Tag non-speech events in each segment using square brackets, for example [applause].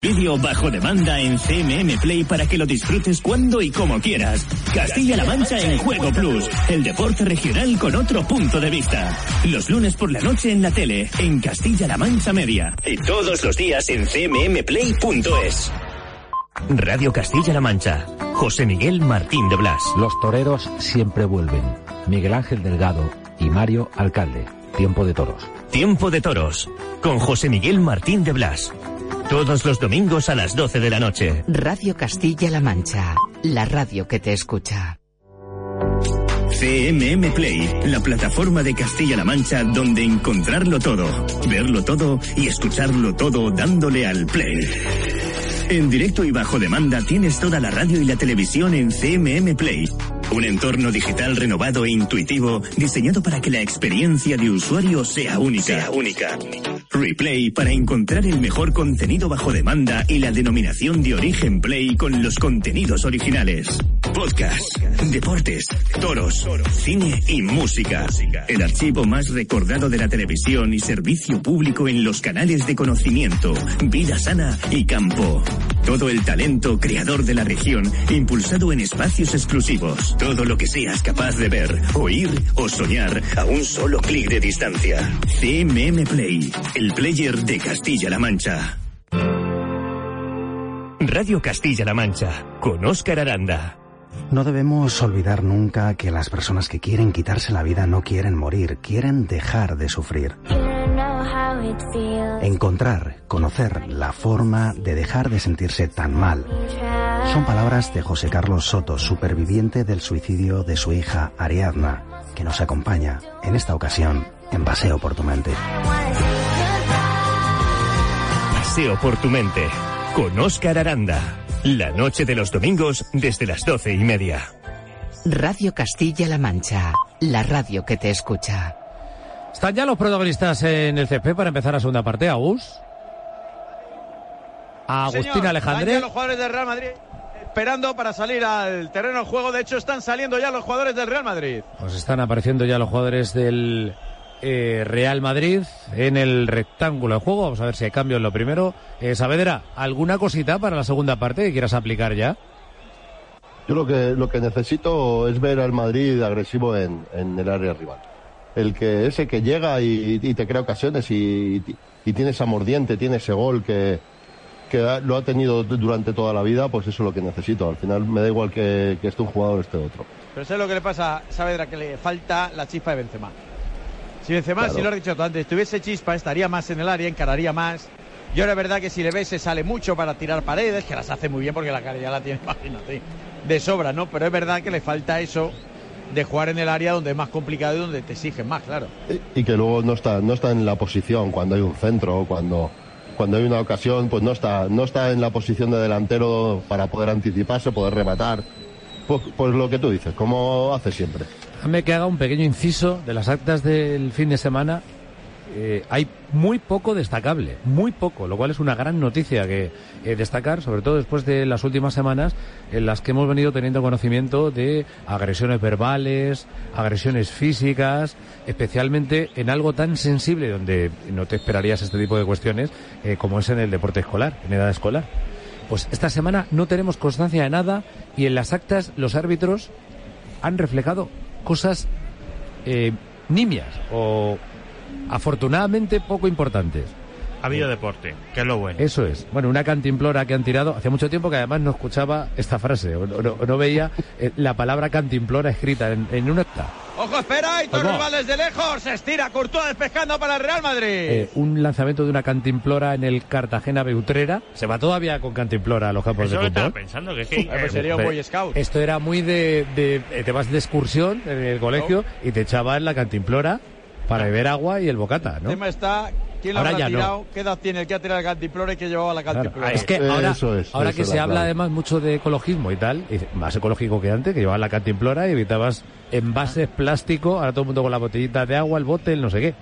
Vídeo bajo demanda en CMM Play para que lo disfrutes cuando y como quieras. Castilla-La Mancha en Juego Plus, el deporte regional con otro punto de vista. Los lunes por la noche en la tele, en Castilla-La Mancha Media. Y todos los días en cmmplay.es. Radio Castilla-La Mancha. José Miguel Martín de Blas. Los toreros siempre vuelven. Miguel Ángel Delgado y Mario Alcalde. Tiempo de toros. Tiempo de toros. Con José Miguel Martín de Blas. Todos los domingos a las 12 de la noche. Radio Castilla-La Mancha, la radio que te escucha. CMM Play, la plataforma de Castilla-La Mancha donde encontrarlo todo, verlo todo y escucharlo todo dándole al play. En directo y bajo demanda tienes toda la radio y la televisión en CMM Play. Un entorno digital renovado e intuitivo diseñado para que la experiencia de usuario sea única. Sea única. Replay para encontrar el mejor contenido bajo demanda y la denominación de origen Play con los contenidos originales. Podcast, deportes, toros, cine y música. El archivo más recordado de la televisión y servicio público en los canales de conocimiento, vida sana y campo. Todo el talento creador de la región impulsado en espacios exclusivos. Todo lo que seas capaz de ver, oír o soñar a un solo clic de distancia. CMM Play, el player de Castilla-La Mancha. Radio Castilla-La Mancha, con Óscar Aranda. No debemos olvidar nunca que las personas que quieren quitarse la vida no quieren morir, quieren dejar de sufrir. Encontrar, conocer la forma de dejar de sentirse tan mal. Son palabras de José Carlos Soto, superviviente del suicidio de su hija Ariadna, que nos acompaña, en esta ocasión, en Paseo por tu mente. Paseo por tu mente, con Óscar Aranda. La noche de los domingos desde las doce y media. Radio Castilla-La Mancha, la radio que te escucha. Están ya los protagonistas en el CP para empezar la segunda parte, Agus. Agustín Señor, Alejandre. los jugadores del Real Madrid esperando para salir al terreno de juego. De hecho, están saliendo ya los jugadores del Real Madrid. Pues están apareciendo ya los jugadores del eh, Real Madrid en el rectángulo de juego. Vamos a ver si hay cambio en lo primero. Eh, Saavedra, ¿alguna cosita para la segunda parte que quieras aplicar ya? Yo lo que, lo que necesito es ver al Madrid agresivo en, en el área rival. El que ese que llega y, y te crea ocasiones y, y tiene esa mordiente, tiene ese gol que, que lo ha tenido durante toda la vida, pues eso es lo que necesito. Al final me da igual que, que esté un jugador o esté otro. Pero eso es lo que le pasa a Saavedra, que le falta la chispa de Benzema. Si Benzema, Claro. si lo he dicho tú antes, tuviese chispa, estaría más en el área, encararía más. Yo es verdad que si le ves se sale mucho para tirar paredes, que las hace muy bien porque la ya la tiene, [laughs] imagínate, de sobra, ¿no? Pero es verdad que le falta eso de jugar en el área donde es más complicado y donde te exigen más, claro. Y que luego no está, no está en la posición cuando hay un centro, cuando, cuando hay una ocasión, pues no está, no está en la posición de delantero para poder anticiparse, poder rematar. Pues, pues lo que tú dices, como hace siempre. Déjame que haga un pequeño inciso de las actas del fin de semana. Eh, hay muy poco destacable, muy poco, lo cual es una gran noticia que eh, destacar, sobre todo después de las últimas semanas en las que hemos venido teniendo conocimiento de agresiones verbales, agresiones físicas, especialmente en algo tan sensible donde no te esperarías este tipo de cuestiones eh, como es en el deporte escolar, en edad escolar. Pues esta semana no tenemos constancia de nada y en las actas los árbitros han reflejado cosas nimias o afortunadamente poco importantes. Ha habido deporte, que es lo bueno. Eso es. Bueno, una cantimplora que han tirado. Hace mucho tiempo que además no escuchaba esta frase, o no, no- no veía eh, la palabra cantimplora escrita en, en un acta. Ojo, espera, y Pues Torres va. va desde lejos, se estira, Courtois despejando para el Real Madrid. Eh, un lanzamiento de una cantimplora en el Cartagena Beutrera. Se va todavía con cantimplora a los campos Eso de fútbol. pensando, que que... Ah, pues eh, sería un Boy Scout. Esto era muy de, de- eh, te vas de excursión en el colegio y te echaban la cantimplora para beber agua y el bocata, El ¿no? tema está, ¿quién lo Ahora habrá ya no. tirado? ¿Qué edad tiene el que ha tirado el cantimplora y que llevaba la Claro, cantimplora? es que ahora, Eso es, ahora eso que se la habla además mucho de ecologismo y tal, y más ecológico que antes, que llevaban la cantimplora y evitabas envases plástico, ahora todo el mundo con la botellita de agua, el bote, el no sé qué.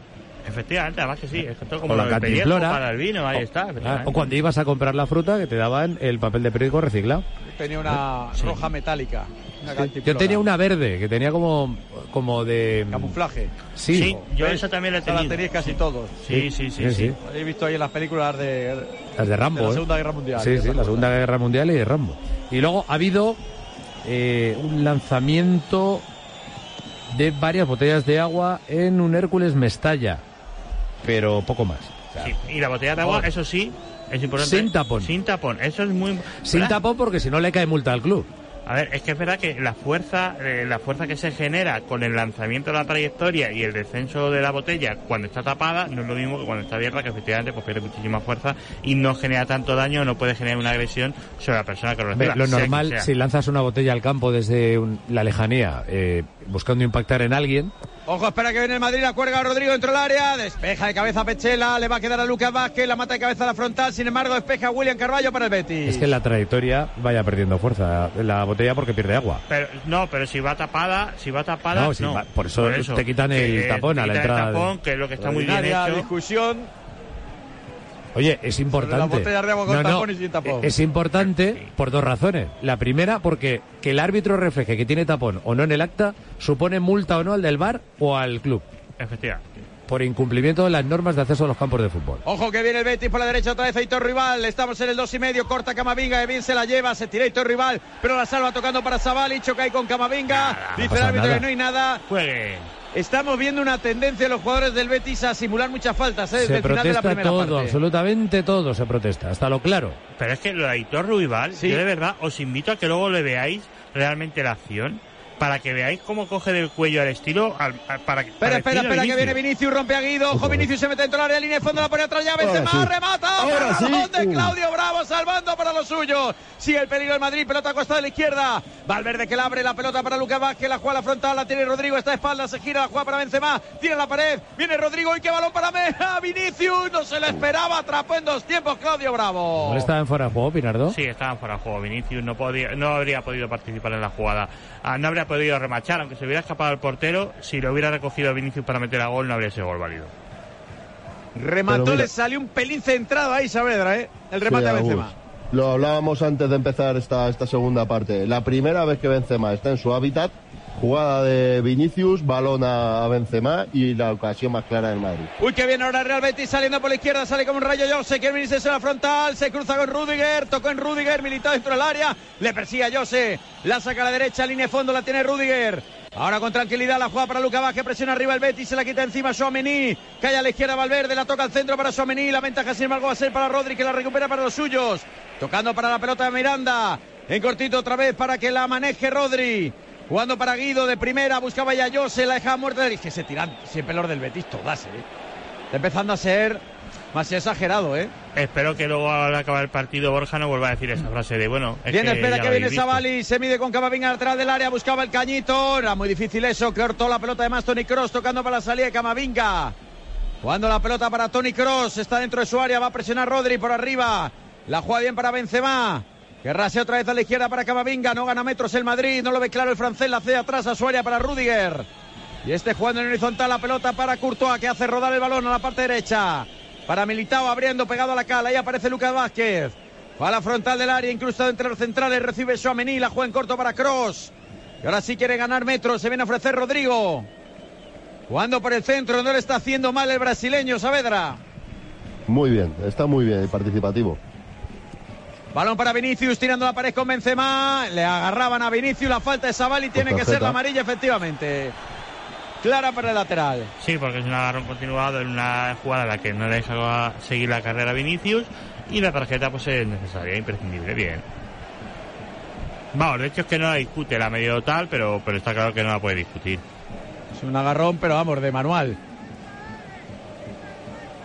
Efectivamente, además que sí, es es como la cantimplora. para el vino, ahí O- está. Ah, efectivamente. o cuando ibas a comprar la fruta que te daban el papel de periódico reciclado. Tenía una roja metálica. Yo tenía una verde que tenía como, como de. Camuflaje. Sí. Sí, yo esa también la he la tenéis casi todos. Sí, sí, sí, sí. He visto ahí en las películas de, Las de Rambo. de la ¿eh? Segunda Guerra Mundial. Sí, sí, la Segunda Guerra Mundial y de Rambo. Y luego ha habido eh, un lanzamiento de varias botellas de agua en un Hércules Mestalla, pero poco más. O sea, Sí, Y la botella de agua, eso sí, es importante. Sin tapón. Sin tapón, eso es muy... Sin ¿verdad? tapón porque si no le cae multa al club. A ver, es que es verdad que la fuerza, eh, la fuerza que se genera con el lanzamiento de la trayectoria y el descenso de la botella cuando está tapada no es lo mismo que cuando está abierta, que efectivamente pues pierde muchísima fuerza y no genera tanto daño, no puede generar una agresión sobre la persona que lo reciba. Lo normal, si lanzas una botella al campo desde un- la lejanía, eh, buscando impactar en alguien, Ojo, espera que viene el Madrid, la cuelga Rodrigo dentro del área, despeja de cabeza a Pechela, le va a quedar a Lucas Vázquez, la mata de cabeza a la frontal, sin embargo despeja a William Carballo para el Betis. es que la trayectoria vaya perdiendo fuerza la botella porque pierde agua. Pero, no, pero si va tapada, si va tapada, No, no. si va- por eso te quitan el tapón a la quitan entrada El de- tapón, que es lo que está muy bien hecho. discusión. Oye, es importante. las botellas de agua con tapón y sin tapón. Es importante por dos razones. La primera, porque que el árbitro refleje que tiene tapón o no en el acta supone multa o no al del bar o al club Efectivamente. por incumplimiento de las normas de acceso a los campos de fútbol. Ojo que viene el Betis por la derecha otra vez Aitor Rival. Estamos en el dos y medio. Corta Camavinga, que bien se la lleva. Se tira Aitor Rival, pero la salva tocando para Sabali. Choca ahí con Camavinga. no Dice el árbitro nada. que no hay nada. Jueguen. Estamos viendo una tendencia de los jugadores del Betis a simular muchas faltas ¿eh? desde Se el final de la protesta primera todo, parte. absolutamente todo se protesta, hasta lo claro. Pero es que lo de Aitor Ruibal, Sí. yo de verdad os invito a que luego le veáis realmente la acción para que veáis cómo coge del cuello al estilo al- al- para que Espera, espera, espera, que viene Vinicius, rompe a Guido. Ojo, Vinicius se mete dentro del área, línea de fondo, la pone atrás ya, Benzema, sí. remata. Ahora sí. Balón de Uh. Claudio Bravo, salvando para los suyos. Sigue el peligro del Madrid, pelota a costado de la izquierda. Valverde que la abre, la pelota para Lucas Vázquez, la juega a la frontal, la tiene Rodrigo, está de espalda, se gira, la juega para Benzema, tira la pared, viene Rodrigo y qué balón para Meja. Vinicius, no se le esperaba, atrapó en dos tiempos Claudio Bravo. ¿No estaba en fuera de juego, Pinardo? Sí, estaban fuera de juego. Vinicius no podía, no habría podido participar en la jugada. Ah, no habría podido remachar, aunque se hubiera escapado el portero. Si lo hubiera recogido Vinicius para meter a gol, no habría sido gol válido. Remató, le salió un pelín centrado ahí, Saavedra, ¿eh? El remate Sí, a. Benzema. Lo hablábamos antes de empezar esta, esta segunda parte. La primera vez que Benzema está en su hábitat, jugada de Vinicius, balón a Benzema y la ocasión más clara del Madrid. Uy, que viene ahora Real Betis saliendo por la izquierda, sale como un rayo Jose, quiere venirse a la frontal, se cruza con Rudiger, tocó en Rudiger, militado dentro del área, le persigue a Jose, la saca a la derecha, línea de fondo, la tiene Rudiger. Ahora con tranquilidad la juega para Luca Vázquez, presiona arriba el Betis, se la quita encima Suamení, cae a la izquierda Valverde, la toca al centro para Suamení, la ventaja sin embargo va a ser para Rodri que la recupera para los suyos, tocando para la pelota de Miranda, en cortito otra vez para que la maneje Rodri. Jugando para Guido de primera, buscaba ya Jose, la dejaba muerta. Es que se tiran siempre los del Betis todas, ¿eh? Está empezando a ser más exagerado, ¿eh? Espero que luego al acabar el partido Borja no vuelva a decir esa frase de bueno. Es que espera que viene. Savali, se mide con Camavinga lateral del área, buscaba el cañito, era muy difícil eso, cortó la pelota de más Tony Cross, tocando para la salida de Camavinga. Jugando la pelota para Tony Cross, está dentro de su área, va a presionar Rodri por arriba, la juega bien para Benzema. Que otra vez a la izquierda para Camavinga, no gana metros el Madrid, no lo ve claro el francés, la cede atrás a su área para Rudiger. Y este jugando en horizontal la pelota para Courtois que hace rodar el balón a la parte derecha. Para Militao abriendo pegado a la cala. Ahí aparece Lucas Vázquez. Va la frontal del área, incrustado entre los centrales. Recibe Suamení, la juega en corto para Cross. Y ahora sí quiere ganar metros. Se viene a ofrecer Rodrigo. Jugando por el centro, no le está haciendo mal el brasileño Saavedra. Muy bien, está muy bien y participativo. Balón para Vinicius, tirando la pared con Benzema. Le agarraban a Vinicius, la falta de Sabali tiene que ser la amarilla, efectivamente. Clara para el lateral. Sí, porque es un agarrón continuado en una jugada en la que no deja seguir la carrera a Vinicius y la tarjeta pues es necesaria, imprescindible, bien. Vamos, de hecho es que no la discute la medio tal, pero, pero está claro que no la puede discutir. Es un agarrón, pero vamos, de manual.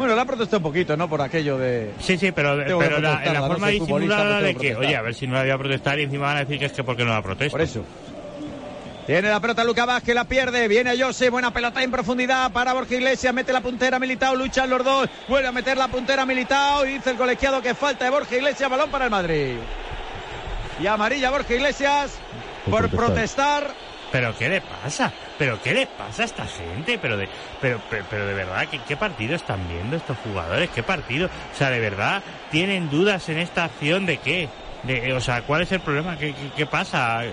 Bueno, la ha protestado un poquito, ¿no? Por aquello de. Sí, sí, pero, pero la, no forma futbolista, disimulada de que oye, a ver si no la voy a protestar y encima van a decir que es que porque no la protesto. Por eso. Tiene la pelota Luca Vázquez, la pierde. Viene Jose, buena pelota en profundidad para Borja Iglesias. Mete la puntera Militao, luchan los dos. Vuelve a meter la puntera Militao. Y dice el colegiado que falta de Borja Iglesias. Balón para el Madrid. Y amarilla Borja Iglesias por Por protestar. protestar. Pero ¿qué le pasa? ¿Pero qué le pasa a esta gente? Pero de, pero, pero, de verdad, ¿qué, ¿qué partido están viendo estos jugadores? ¿Qué partido? O sea, de verdad, ¿tienen dudas en esta acción de qué? O sea, ¿cuál es el problema? ¿Qué, pasa?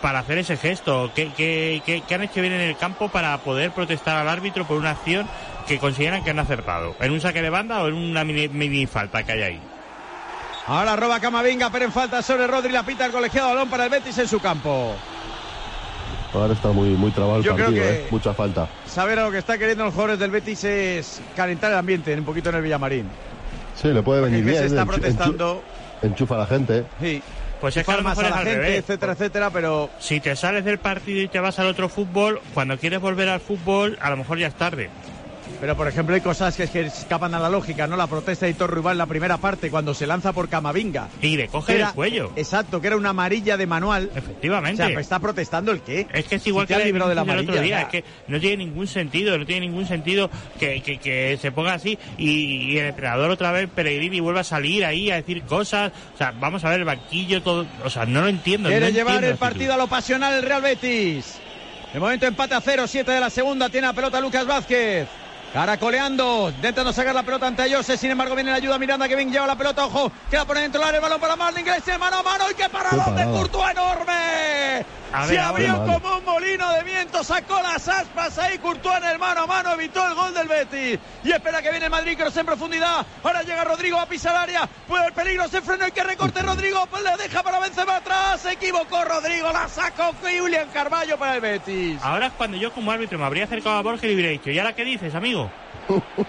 para hacer ese gesto? ¿Qué, qué, qué, han hecho bien en el campo para poder protestar al árbitro por una acción que consideran que han acertado? ¿En un saque de banda o en una mini, mini falta que hay ahí? Ahora roba Camavinga, pero en falta sobre Rodri, la pita el colegiado balón para el Betis en su campo. Ahora está muy, muy trabado el Yo creo partido, que- ¿eh? Mucha falta. Saber a lo que está queriendo los jugadores del Betis es calentar el ambiente un poquito en el Villamarín. Sí, le puede venir bien. se está protestando. enchu- enchufa a la gente. Sí. Pues es que a lo mejor a es la al gente, revés. etcétera, etcétera, pero Si te sales del partido y te vas al otro fútbol, cuando quieres volver al fútbol, a lo mejor ya es tarde. Pero, por ejemplo, hay cosas que, que escapan a la lógica, ¿no? La protesta de Hitor Ruibal en la primera parte, cuando se lanza por Camavinga. Y le coge Era- el cuello. Exacto, que era una amarilla de manual. O Efectivamente. sea, ¿está protestando el qué? Es que es igual Si que ha la librado de la otro amarilla. día. o Es que no tiene ningún sentido, no tiene ningún sentido que, que, que se ponga así y, y el entrenador otra vez, Peregrini, vuelva a salir ahí a decir cosas. O sea, vamos a ver el banquillo, todo. O sea, no lo entiendo. Quiere no llevar entiendo el partido a lo pasional el Real Betis. De momento empate a 0, 7 de la segunda. Tiene la pelota Lucas Vázquez. Caracoleando, intentando sacar la pelota ante Ayose. Sin embargo, viene la ayuda Miranda que bien lleva la pelota. Ojo, queda por dentro del área, el balón para Marlon Inglés. Mano a mano. ¡Y qué paradón de. Courtois enorme! A Se abrió como un molino de viento. Sacó las aspas ahí. Courtois en el mano a mano. Evitó el gol del Betis. Y espera que viene el Madrid. Cross en profundidad. Ahora llega Rodrigo a pisar área. Puede el peligro. Se frenó. Y que recorte Rodrigo. Pues le deja para Benzema atrás. Se equivocó Rodrigo. La sacó Julián Carballo para el Betis. Ahora es cuando yo como árbitro me habría acercado a Borja y hubiera dicho, ¿y ahora qué dices, amigo? [laughs]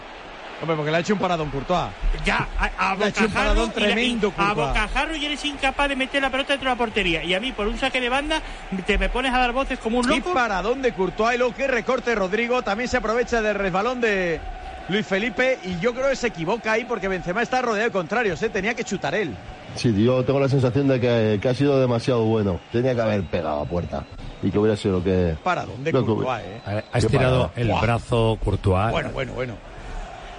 Hombre, porque le ha hecho un paradón Courtois. Ya, a, a Le ha hecho un bocajarro paradón y y- tremendo, a bocajarro y eres incapaz de meter la pelota dentro de la portería. Y a mí, por un saque de banda, te me pones a dar voces como un Y loco. paradón de Courtois. Y luego que recorte Rodrigo. También se aprovecha del resbalón de Luis Felipe. Y yo creo que se equivoca ahí porque Benzema está rodeado de contrarios. ¿eh? Tenía que chutar él. Sí, yo tengo la sensación de que, que ha sido demasiado bueno. Tenía que haber pegado a puerta. Y que hubiera sido lo que. Paradón de lo que Courtois. ¿eh? Ha, estirado el brazo Courtois. Bueno, bueno, bueno.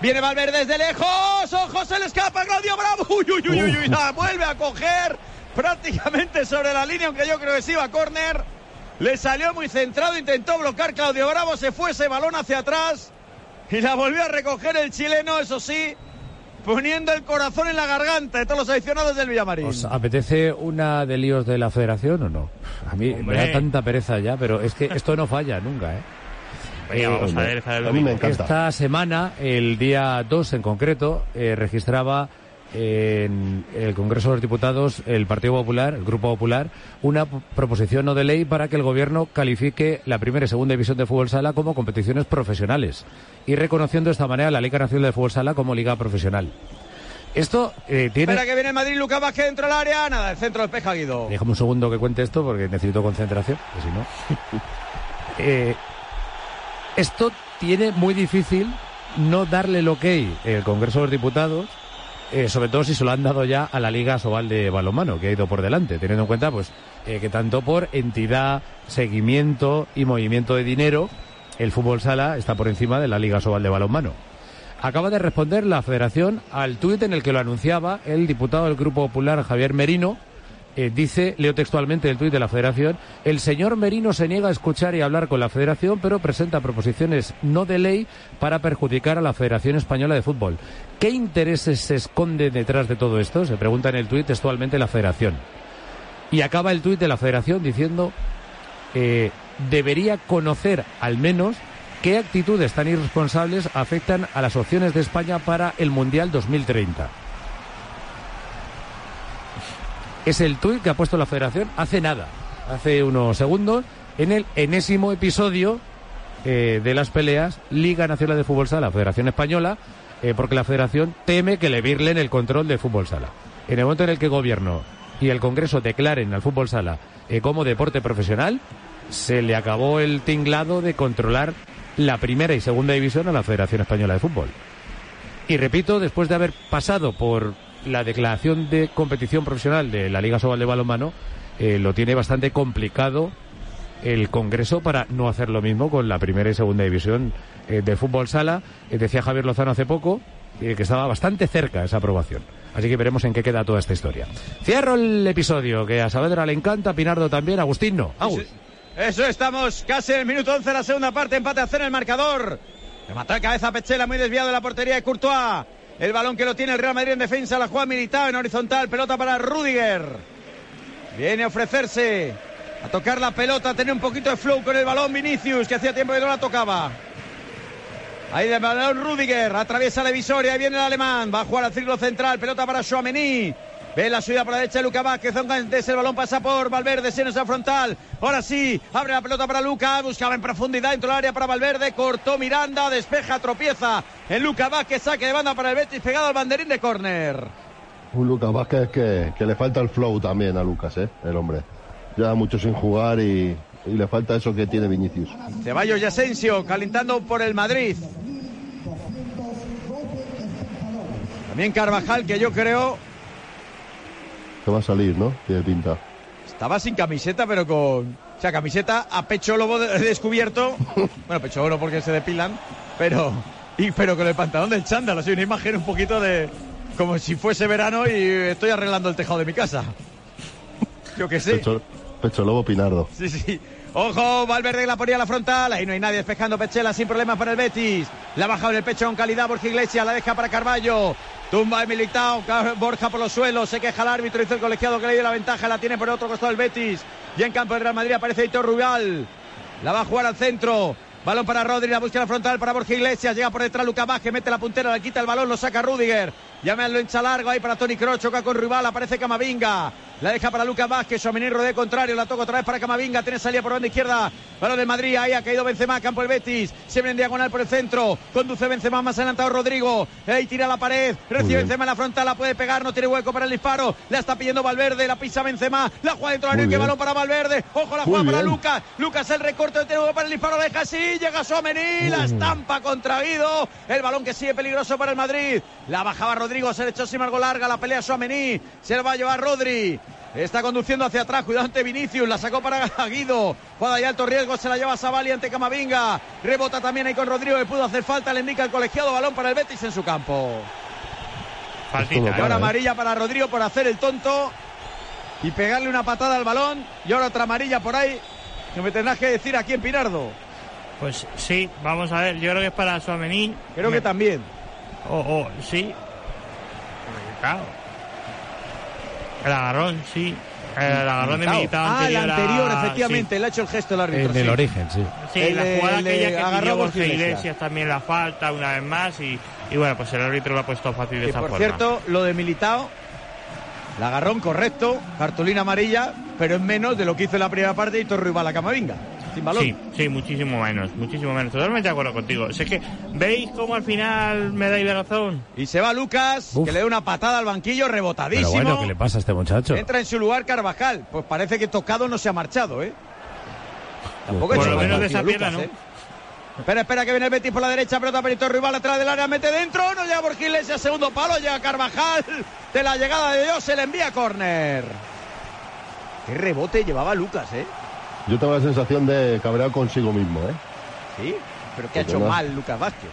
Viene Valverde desde lejos. Ojo, se le escapa Claudio Bravo. Uy, uy, uy, uy, uy. La vuelve a coger prácticamente sobre la línea, aunque yo creo que sí iba a córner. Le salió muy centrado, intentó bloquear Claudio Bravo, se fue ese balón hacia atrás y la volvió a recoger el chileno, eso sí, poniendo el corazón en la garganta de todos los aficionados del Villamarín. ¿Os apetece una de líos de la federación o no? A mí Hombre. me da tanta pereza ya, pero es que esto no falla nunca, ¿eh? Venga, vamos a ver, es a mí me encanta. Esta semana, el día 2 en concreto, eh, registraba en el Congreso de los Diputados el Partido Popular, el Grupo Popular, una proposición no de ley para que el Gobierno califique la primera y segunda división de fútbol sala como competiciones profesionales y reconociendo de esta manera la Liga Nacional de Fútbol Sala como liga profesional. Esto eh, tiene... Espera que viene el Madrid, Lucas Vázquez dentro del área, nada, el centro despeja Guido. Déjame un segundo que cuente esto porque necesito concentración, que si no. [laughs] Eh, esto tiene muy difícil no darle el ok el Congreso de los Diputados, eh, sobre todo si se lo han dado ya a la Liga Sobal de Balonmano, que ha ido por delante, teniendo en cuenta pues eh, que tanto por entidad, seguimiento y movimiento de dinero, el fútbol sala está por encima de la Liga Sobal de Balonmano. Acaba de responder la Federación al tuit en el que lo anunciaba el diputado del Grupo Popular Javier Merino. Eh, dice, leo textualmente el tuit de la Federación, el señor Merino se niega a escuchar y hablar con la Federación, pero presenta proposiciones no de ley para perjudicar a la Federación Española de Fútbol. ¿Qué intereses se esconden detrás de todo esto? Se pregunta en el tuit textualmente la Federación. Y acaba el tuit de la Federación diciendo, eh, debería conocer al menos qué actitudes tan irresponsables afectan a las opciones de España para el Mundial 2030. Es el tuit que ha puesto la Federación hace nada, hace unos segundos, en el enésimo episodio eh, de las peleas Liga Nacional de Fútbol Sala, Federación Española, eh, porque la Federación teme que le virlen el control del fútbol sala. En el momento en el que el Gobierno y el Congreso declaren al fútbol sala eh, como deporte profesional, se le acabó el tinglado de controlar la primera y segunda división a la Federación Española de Fútbol. Y repito, después de haber pasado por la declaración de competición profesional de la Liga Sobal de Balonmano, eh, lo tiene bastante complicado el Congreso para no hacer lo mismo con la primera y segunda división eh, de fútbol sala. Eh, decía Javier Lozano hace poco que estaba bastante cerca esa aprobación. Así que veremos en qué queda toda esta historia. Cierro el episodio, que a Saavedra le encanta, a Pinardo también, a Agustín no. Agus. Eso estamos casi en el minuto 11 de la segunda parte, empate a cero en el marcador. Le mató de cabeza a Pechela, muy desviado de la portería de Courtois. El balón que lo tiene el Real Madrid en defensa, la juega Militao en horizontal, pelota para Rudiger. Viene a ofrecerse A tocar la pelota, a tener un poquito de flow con el balón Vinicius, que hacía tiempo que no la tocaba. Ahí de balón Rudiger, atraviesa la divisoria, ahí viene el alemán, va a jugar al círculo central, pelota para Chouameni. Ve la subida por la derecha de Luca Vázquez, antes el balón pasa por Valverde, se esa frontal. Ahora sí, abre la pelota para Luca, buscaba en profundidad dentro del área para Valverde, cortó Miranda, despeja, tropieza en Luca Vázquez, saque de banda para el Betis, pegado al banderín de córner. Un Lucas Vázquez que, que, le falta el flow también a Lucas, ¿eh? el hombre. Ya mucho sin jugar y, y le falta eso que tiene Vinicius. Ceballos y Asensio calentando por el Madrid. También Carvajal, que yo creo que va a salir, ¿no? Tiene pinta. Estaba sin camiseta, pero con. O sea, camiseta a pecho lobo descubierto. [laughs] bueno, pecho oro porque se depilan. Pero. Y, pero con el pantalón del chándal. Así una imagen un poquito de. Como si fuese verano y estoy arreglando el tejado de mi casa. [laughs] Yo qué sé. Pecho, pecho lobo Pinardo. Sí, sí. Ojo, Valverde la ponía a la frontal. Ahí no hay nadie despejando Pechela sin problemas para el Betis. La ha bajado en el pecho con calidad Borja Iglesias. La deja para Carballo. Tumba de Militao. Borja por los suelos. Se queja el árbitro. Dice el colegiado que le dio la ventaja. La tiene por el otro costado el Betis. Y en campo del Real Madrid aparece Hitor Rubial. La va a jugar al centro. Balón para Rodri, la búsqueda frontal para Borja Iglesias. Llega por detrás Lucas Vázquez, mete la puntera, le quita el balón, lo saca Rudiger. Llama lo hincha largo ahí para Tony Kroos, choca con Rival, aparece Camavinga. La deja para Lucas Vázquez, Suamení de contrario, la toca otra vez para Camavinga, tiene salida por banda izquierda. Balón del Madrid, ahí ha caído Benzema, campo el Betis. Se viene en diagonal por el centro, conduce Benzema más adelantado Rodrigo. Ahí tira la pared, recibe Benzema en la frontal, la puede pegar, no tiene hueco para el disparo. La está pidiendo Valverde, la pisa Benzema, la juega dentro del área, que balón para Valverde. Ojo, la juega para Lucas. Lucas el recorte, tiene hueco para el disparo, deja así, llega Suamení, la estampa contra Guido. El balón que sigue peligroso para el Madrid. La bajaba Rodrigo, se le echó sin algo larga la pelea Suamení. Se la va a llevar Rodri. Está conduciendo hacia atrás, cuidado ante Vinicius, la sacó para Guido. Juega de alto riesgo, se la lleva Savali ante Camavinga. Rebota también ahí con Rodrigo, que pudo hacer falta, le indica el colegiado, balón para el Betis en su campo. Faltita, Y ahora ¿eh? amarilla para Rodrigo por hacer el tonto y pegarle una patada al balón. Y ahora otra amarilla por ahí, que me tendrás que decir aquí en Pinardo. Pues sí, vamos a ver, yo creo que es para Suamení. Creo que también. Oh, oh, sí. Claro. El agarrón, sí. El agarrón de Militao Ah, el anterior. a- anterior, efectivamente, le ha hecho el gesto el árbitro. En el sí. origen, sí. Sí, El la jugada el aquella que agarró Borja Borja Iglesias. Iglesias también la falta una vez más y, y bueno, pues el árbitro lo ha puesto fácil de esa por forma. cierto, lo de Militao, el agarrón correcto, cartulina amarilla, pero es menos de lo que hizo en la primera parte y Torro a la Camavinga, sin balón. Sí, sí, muchísimo menos, muchísimo menos. Totalmente de acuerdo contigo. Es que, ¿veis cómo al final me dais razón? Y se va Lucas, Uf. que le da una patada al banquillo, Pero rebotadísimo. bueno, ¿qué le pasa a este muchacho? Entra en su lugar Carvajal. Pues parece que tocado no se ha marchado, ¿eh? Tampoco Por lo menos de esa pierna, Lucas, ¿eh? Espera, espera, que viene el Betis por la derecha, pelota para Hitor Rival atrás del área, mete dentro, no llega Borja Iglesias, segundo palo, llega Carvajal, de la llegada de Dios, se le envía a córner. Qué rebote llevaba Lucas, ¿eh? Yo tengo la sensación de cabreado consigo mismo, ¿eh? Sí, pero que ha hecho no. mal Lucas Vázquez.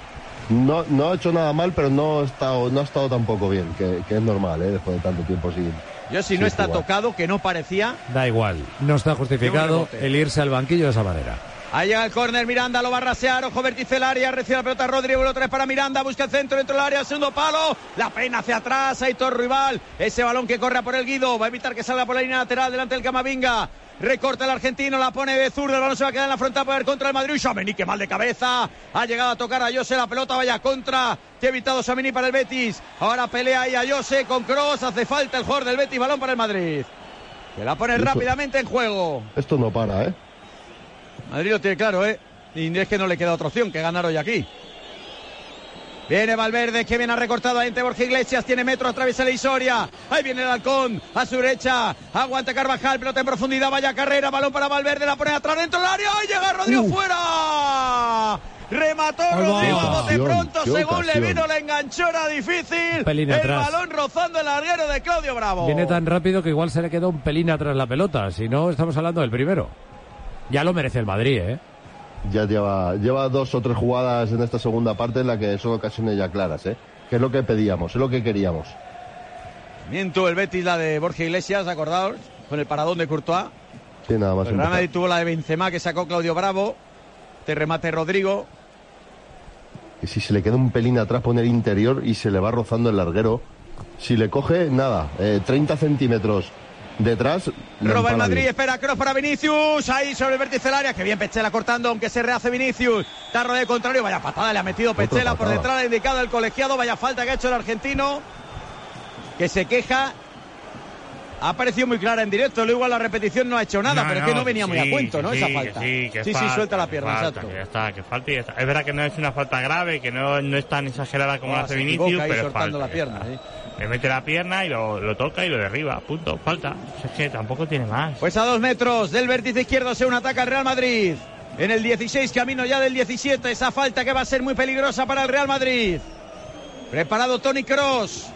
No, no ha hecho nada mal, pero no ha estado, no ha estado tampoco bien, que, que es normal, ¿eh? Después de tanto tiempo sin... Yo si Sí, no está tocado, que no parecía, Da igual, no está justificado rebote. el irse al banquillo de esa manera. Ahí llega el córner, Miranda lo va a rasear, ojo vértice el área, recibe la pelota Rodrigo, otra vez para Miranda, busca el centro dentro del área, segundo palo, la pena hacia atrás, Aitor Rival, ese balón que corre a por el Guido, va a evitar que salga por la línea lateral delante del Camavinga. Recorta el argentino, la pone de zurdo, el balón se va a quedar en la frontal para ir contra el Madrid. Samení, que mal de cabeza. Ha llegado a tocar a Jose, la pelota vaya contra. Te ha evitado Samení para el Betis. Ahora pelea ahí a Jose con Cross. Hace falta el jugador del Betis, balón para el Madrid. Que la pone rápidamente en juego. Esto no para, ¿eh? Madrid lo tiene claro, ¿eh? Y es que no le queda otra opción que ganar hoy aquí. Viene Valverde, que viene a recortado ahí entre Borja Iglesias, tiene metro, atraviesa la Isoria. Ahí viene el halcón, a su derecha, aguanta Carvajal, pelota en profundidad, vaya carrera, balón para Valverde, la pone atrás dentro del área, ¡y llega Rodrigo fuera! Remató. Rodrigo a bote pronto, según le vino la enganchona difícil. Pelín el atrás. balón rozando el larguero de Claudio Bravo. Viene tan rápido que igual se le queda un pelín atrás la pelota. Si no, estamos hablando del primero. Ya lo merece el Madrid, ¿eh? Ya lleva, lleva dos o tres jugadas en esta segunda parte en la que son ocasiones ya claras, ¿eh? Que es lo que pedíamos, es lo que queríamos. Miento el Betis, la de Borja Iglesias, acordaos, con el paradón de Courtois. Sí, nada más. El Real. Madrid tuvo la de Benzema que sacó Claudio Bravo. Te remate Rodrigo. Que si se le queda un pelín atrás poner interior y se le va rozando el larguero. Si le coge, nada, eh, 30 centímetros detrás. Roba el Madrid, espera Cross para Vinicius, ahí sobre el vértice del área, que bien Pechela cortando, aunque se rehace Vinicius, tarro de contrario, vaya patada le ha metido Pechela por detrás, le ha indicado el colegiado, vaya falta que ha hecho el argentino, que se queja ha parecido muy clara en directo, luego igual la repetición no ha hecho nada, pero es que no venía muy a cuento, ¿no? Esa falta. sí, sí, suelta la pierna, exacto. Que ya está, que falta y ya está. Es verdad que no es una falta grave, que no, no es tan exagerada como la hace Vinicius, pero falta. la pierna, Le mete la pierna y lo, lo, toca y lo derriba, punto, falta. es que tampoco tiene más. Pues a dos metros del vértice izquierdo se un ataque al Real Madrid. En el 16, camino ya del 17, esa falta que va a ser muy peligrosa para el Real Madrid. Preparado Tony Cross.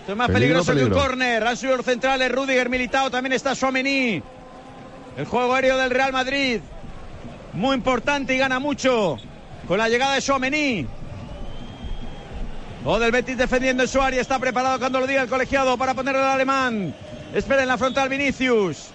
Esto es más peligroso que un córner. Han subido los centrales. Rudiger militado. También está Suamení. El juego aéreo del Real Madrid. Muy importante y gana mucho. Con la llegada de Suamení. O del Betis defendiendo el Suárez. Está preparado cuando lo diga el colegiado para ponerle al alemán. Espera en la frontal Vinicius.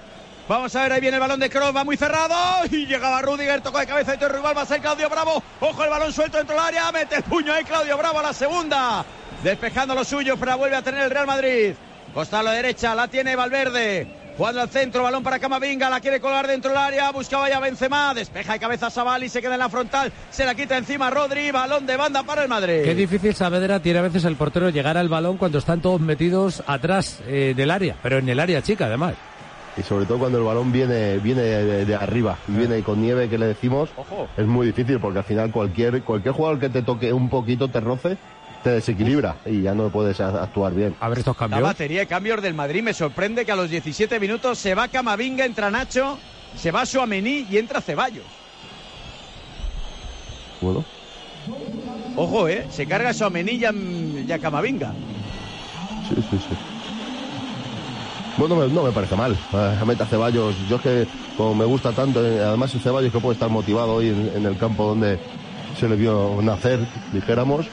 Vamos a ver, ahí viene el balón de Kroos, va muy cerrado. Y llegaba Rudiger, tocó de cabeza y rival, va a Claudio Bravo. Ojo el balón suelto dentro del área, mete el puño ahí Claudio Bravo a la segunda despejando lo suyo, pero vuelve a tener el Real Madrid. Costa a la derecha, la tiene Valverde. Jugando al centro, balón para Camavinga, la quiere colgar dentro del área, buscaba ya Benzema, despeja de cabeza Sabal y se queda en la frontal, se la quita encima Rodri, balón de banda para el Madrid. Qué difícil Saavedra tiene a veces el portero llegar al balón cuando están todos metidos atrás eh, del área, pero en el área chica además. Y sobre todo cuando el balón viene, viene de, arriba y viene con nieve que le decimos, es muy difícil porque al final cualquier, cualquier jugador que te toque un poquito te roce te desequilibra y ya no puedes actuar bien. A ver estos cambios. La batería de cambios del Madrid me sorprende que a los 17 minutos se va Camavinga, entra Nacho, se va Suamení y entra Ceballos. Bueno. Ojo, ¿eh? Se carga Suamení y a, Camavinga. Sí, sí, sí. Bueno, no me parece mal. A meta Ceballos. Yo es que, como me gusta tanto, eh, además el Ceballos que puede estar motivado hoy en el campo donde se le vio nacer, dijéramos,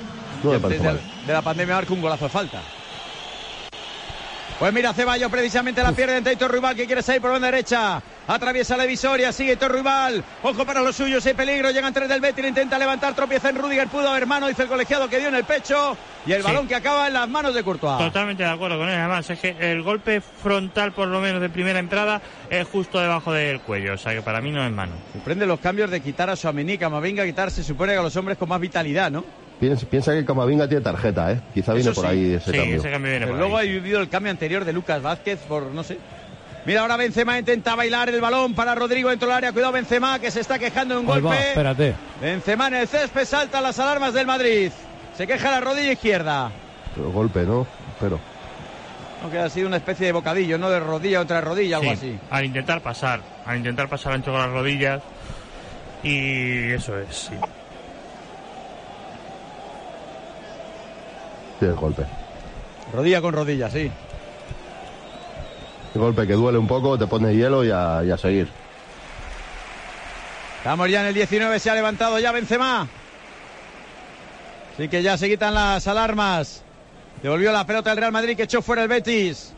de, la pandemia marca un golazo de falta. Pues mira, Ceballos precisamente la pierde entre Hitor Ruibal que quiere salir por la derecha. Atraviesa la divisoria, sigue Hitor Ruibal. Ojo para los suyos, hay peligro. Llegan tres del Betis, intenta levantar, tropieza en Rudiger. Pudo haber mano, dice el colegiado que dio en el pecho. Y el balón que acaba en las manos de Courtois. Totalmente de acuerdo con él. Además, es que el golpe frontal, por lo menos de primera entrada, es justo debajo del cuello. O sea que para mí no es mano. Sorprende los cambios de quitar a Suamení, Camavinga, quitar, se supone que a los hombres con más vitalidad, ¿no? Piensa, que Camavinga tiene tarjeta, ¿eh? Quizá viene por ahí ese cambio. Ese cambio viene Pero luego ha vivido el cambio anterior de Lucas Vázquez por, no sé. Mira, ahora Benzema intenta bailar el balón para Rodrigo dentro del área. Cuidado Benzema, que se está quejando de un golpe. espérate. Benzema en el césped, salta las alarmas del Madrid. Se queja la rodilla izquierda. Pero golpe, ¿no? Pero... Aunque ha sido una especie de bocadillo, ¿no? De rodilla otra rodilla, algo así. Al intentar pasar, al intentar pasar ancho con las rodillas. Y eso es, sí. Sí, el golpe. Rodilla con rodilla, sí. El golpe que duele un poco, te pone hielo y a, y a seguir. Estamos ya en el 19, se ha levantado ya Benzema. Así que ya se quitan las alarmas. Devolvió la pelota el Real Madrid que echó fuera el Betis.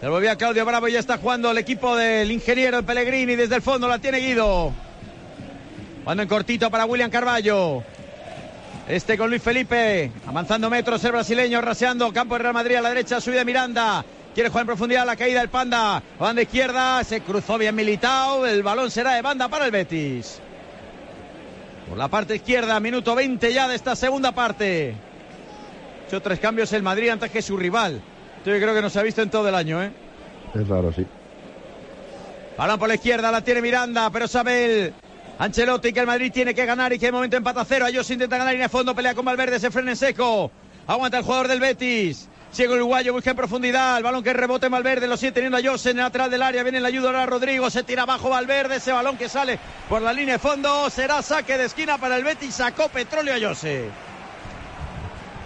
Se volvió a Claudio Bravo y ya está jugando el equipo del ingeniero el Pellegrini. Desde el fondo la tiene Guido. Jugando en cortito para William Carballo. Este con Luis Felipe, avanzando metros el brasileño, raseando, campo de Real Madrid a la derecha, subida Miranda. Quiere jugar en profundidad la caída del Panda. Banda izquierda, se cruzó bien militado. El balón será de banda para el Betis. Por la parte izquierda, minuto 20 ya de esta segunda parte. Hecho tres cambios el Madrid antes que su rival. Yo creo que no se ha visto en todo el año, ¿eh? Es raro, sí. Balón por la izquierda, la tiene Miranda, pero Sabel Ancelotti que el Madrid tiene que ganar y que de momento empata cero. Ellos intentan ganar y en el fondo pelea con Valverde, se frena en seco. Aguanta el jugador del Betis. Sigue el uruguayo, busca en profundidad. El balón que rebote Valverde, lo sigue teniendo a Jose en el lateral del área. Viene la ayuda ahora Rodrigo, se tira abajo Valverde. Ese balón que sale por la línea de fondo será saque de esquina para el Betis. Sacó petróleo a Jose.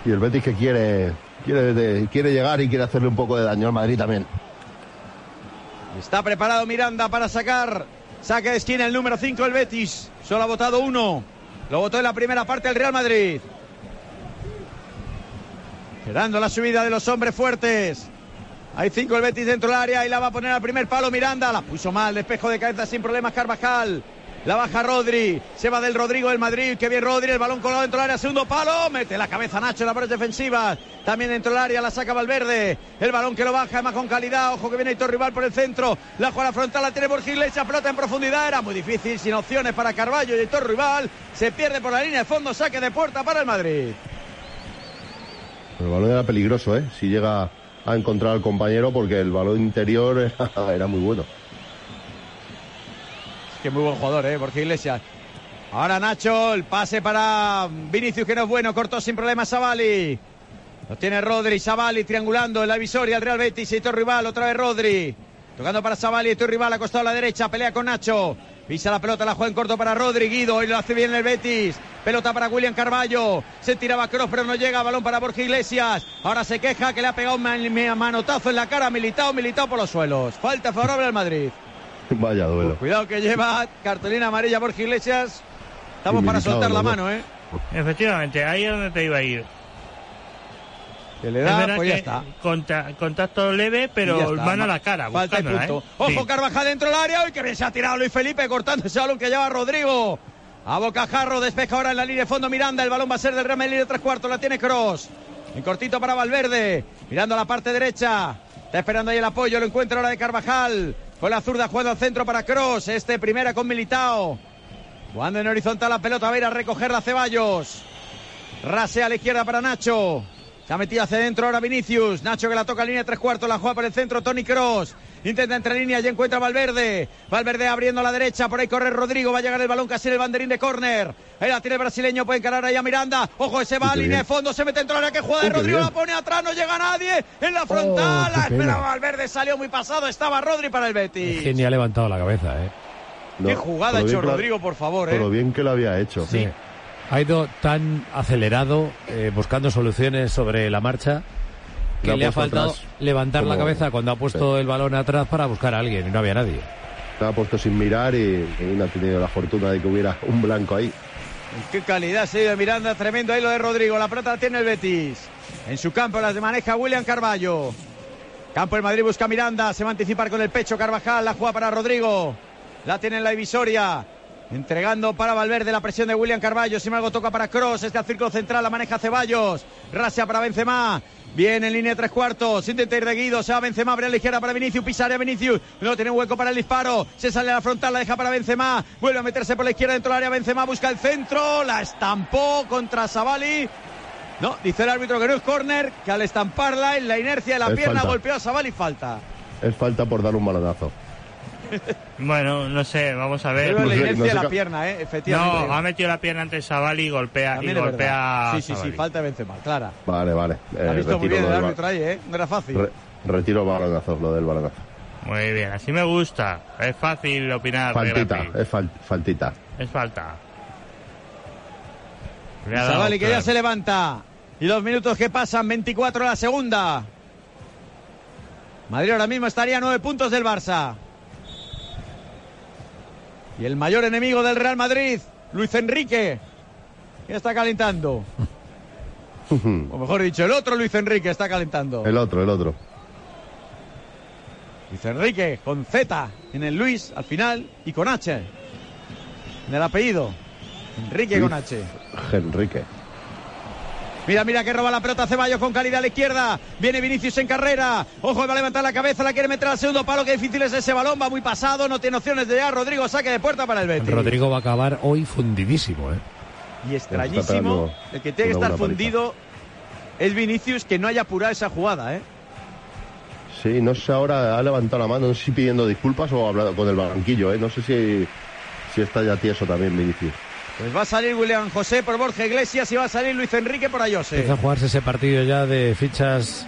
Y el Betis que quiere, quiere, quiere llegar y quiere hacerle un poco de daño al Madrid también. Está preparado Miranda para sacar Saque de esquina el número 5 el Betis. Solo ha votado uno. Lo votó en la primera parte el Real Madrid. Esperando la subida de los hombres fuertes. Hay cinco el Betis dentro del área y la va a poner al primer palo Miranda. La puso mal, despejo de cabeza sin problemas Carvajal. La baja Rodri. Se va del Rodrigo del Madrid. Que bien Rodri. El balón colado dentro del área. Segundo palo. Mete la cabeza Nacho en la pared defensiva. También dentro del área la saca Valverde. El balón que lo baja además con calidad. Ojo que viene Hitor Rival por el centro. La juega frontal la tiene Borja Iglesias. Pelota en profundidad. Era muy difícil. Sin opciones para Carballo y Hitor Rival. Se pierde por la línea de fondo. Saque de puerta para el Madrid. El balón era peligroso, ¿eh? Si llega a encontrar al compañero porque el balón interior [laughs] era muy bueno. Que muy buen jugador, ¿eh? Borja Iglesias. Ahora Nacho, el pase para Vinicius que no es bueno, cortó sin problema Savali. Lo tiene Rodri, Savali triangulando en la visoria, el Real Betis, y rival, otra vez Rodri. Tocando para Savali, Esto rival acostado a la derecha, pelea con Nacho. Pisa la pelota, la juega en corto para Rodri, Guido, y lo hace bien el Betis. Pelota para William Carballo. Se tiraba Cross, pero no llega. Balón para Borja Iglesias. Ahora se queja que le ha pegado un manotazo en la cara. Militado, militado por los suelos. Falta favorable al Madrid. [laughs] Vaya duelo. cuidado que lleva cartulina amarilla Borja Iglesias. Estamos para soltar la mano, ¿eh? Efectivamente, ahí es donde te iba a ir. Que le da, pues ya está. contacto leve, pero mano a la cara. Falta el punto. ¿eh? Ojo, Carvajal dentro del área. Uy, que bien se ha tirado Luis Felipe cortando ese balón que lleva Rodrigo. A Bocajarro, despeja ahora en la línea de fondo Miranda. El balón va a ser del Real Madrid de tres cuartos. La tiene Cross. En cortito para Valverde. Mirando a la parte derecha. Está esperando ahí el apoyo. Lo encuentra ahora de Carvajal. Con la zurda jugando al centro para Cross. Este primera con Militao. Jugando en horizontal la pelota. Va a ir a recogerla Ceballos. Rasea a la izquierda para Nacho. Se ha metido hacia adentro ahora Vinicius. Nacho que la toca en línea tres cuartos. La juega por el centro Tony Cross. Intenta entre líneas y encuentra Valverde. Valverde abriendo a la derecha. Por ahí corre Rodrigo. Va a llegar el balón casi en el banderín de córner. Ahí la tiene el brasileño. Puede encarar ahí a Miranda. Ojo, ese va a línea de fondo. Se mete de la que juega de Rodrigo. La pone atrás. No llega nadie. En la frontal. Oh, espera Valverde. Salió muy pasado. Estaba Rodri para el Betis. Genial ha levantado la cabeza, ¿eh? Qué jugada ha hecho Rodrigo, por favor, ¿eh? Por lo bien que lo había hecho. Sí. Ha ido tan acelerado, eh, buscando soluciones sobre la marcha, que le ha faltado levantar la cabeza cuando ha puesto el balón atrás para buscar a alguien y no había nadie. Estaba puesto sin mirar y, no ha tenido la fortuna de que hubiera un blanco ahí. Qué calidad se de Miranda, tremendo ahí lo de Rodrigo. La pelota tiene el Betis. En su campo las maneja William Carballo. Campo el Madrid busca Miranda, se va a anticipar con el pecho Carvajal, la juega para Rodrigo. La tiene en la divisoria. Entregando para Valverde la presión de William Carballo. Sin embargo, toca para Cross. Este al círculo central la maneja Ceballos. Rasia para Benzema. Viene en línea tres cuartos. Intenta ir de Guido. Se va Benzema. Abre a la izquierda para Vinicius. Pisaria Vinicius. No tiene un hueco para el disparo. Se sale a la frontal. La deja para Benzema. Vuelve a meterse por la izquierda dentro del área. Benzema busca el centro. La estampó contra Savali. No, dice el árbitro que no es córner. Que al estamparla en la inercia de la pierna golpeó a Savali. Falta. Es falta por dar un balonazo. Bueno, no sé, vamos a ver. la inercia de la pierna, ¿eh? Efectivamente. No, ha metido la pierna ante Sabali y golpea, y golpea Sí, sí, sí, falta Benzema, clara. Vale, vale. Eh, ha visto muy bien el árbitro ahí, ¿eh? No era fácil. retiro balonazo, lo del balonazo. Muy bien, así me gusta. Es fácil opinar. Faltita, es faltita. Es falta. Sabali que ya se levanta. Y dos minutos que pasan, 24 a la segunda. Madrid ahora mismo estaría a nueve puntos del Barça. Y el mayor enemigo del Real Madrid, Luis Enrique, ya está calentando. [laughs] o mejor dicho, el otro Luis Enrique está calentando. El otro, el otro. Luis Enrique con Z en el Luis al final y con H en el apellido. Enrique con H. Enrique. Mira, mira que roba la pelota Ceballos con calidad a la izquierda. Viene Vinicius en carrera. Ojo, va a levantar la cabeza, la quiere meter al segundo palo. Qué difícil es ese balón. Va muy pasado, no tiene opciones de llegar. Rodrigo saque de puerta para el Betis. Rodrigo va a acabar hoy fundidísimo, ¿eh? Y extrañísimo. El que tiene que estar fundido es Vinicius que no haya apurado esa jugada, ¿eh? Sí, no sé ahora, ha levantado la mano, no sé si pidiendo disculpas o ha hablado con el banquillo, ¿eh? No sé si, si está ya tieso también Vinicius. Pues va a salir William José por Borja Iglesias y va a salir Luis Enrique por Ayose. Empieza a jugarse ese partido ya de fichas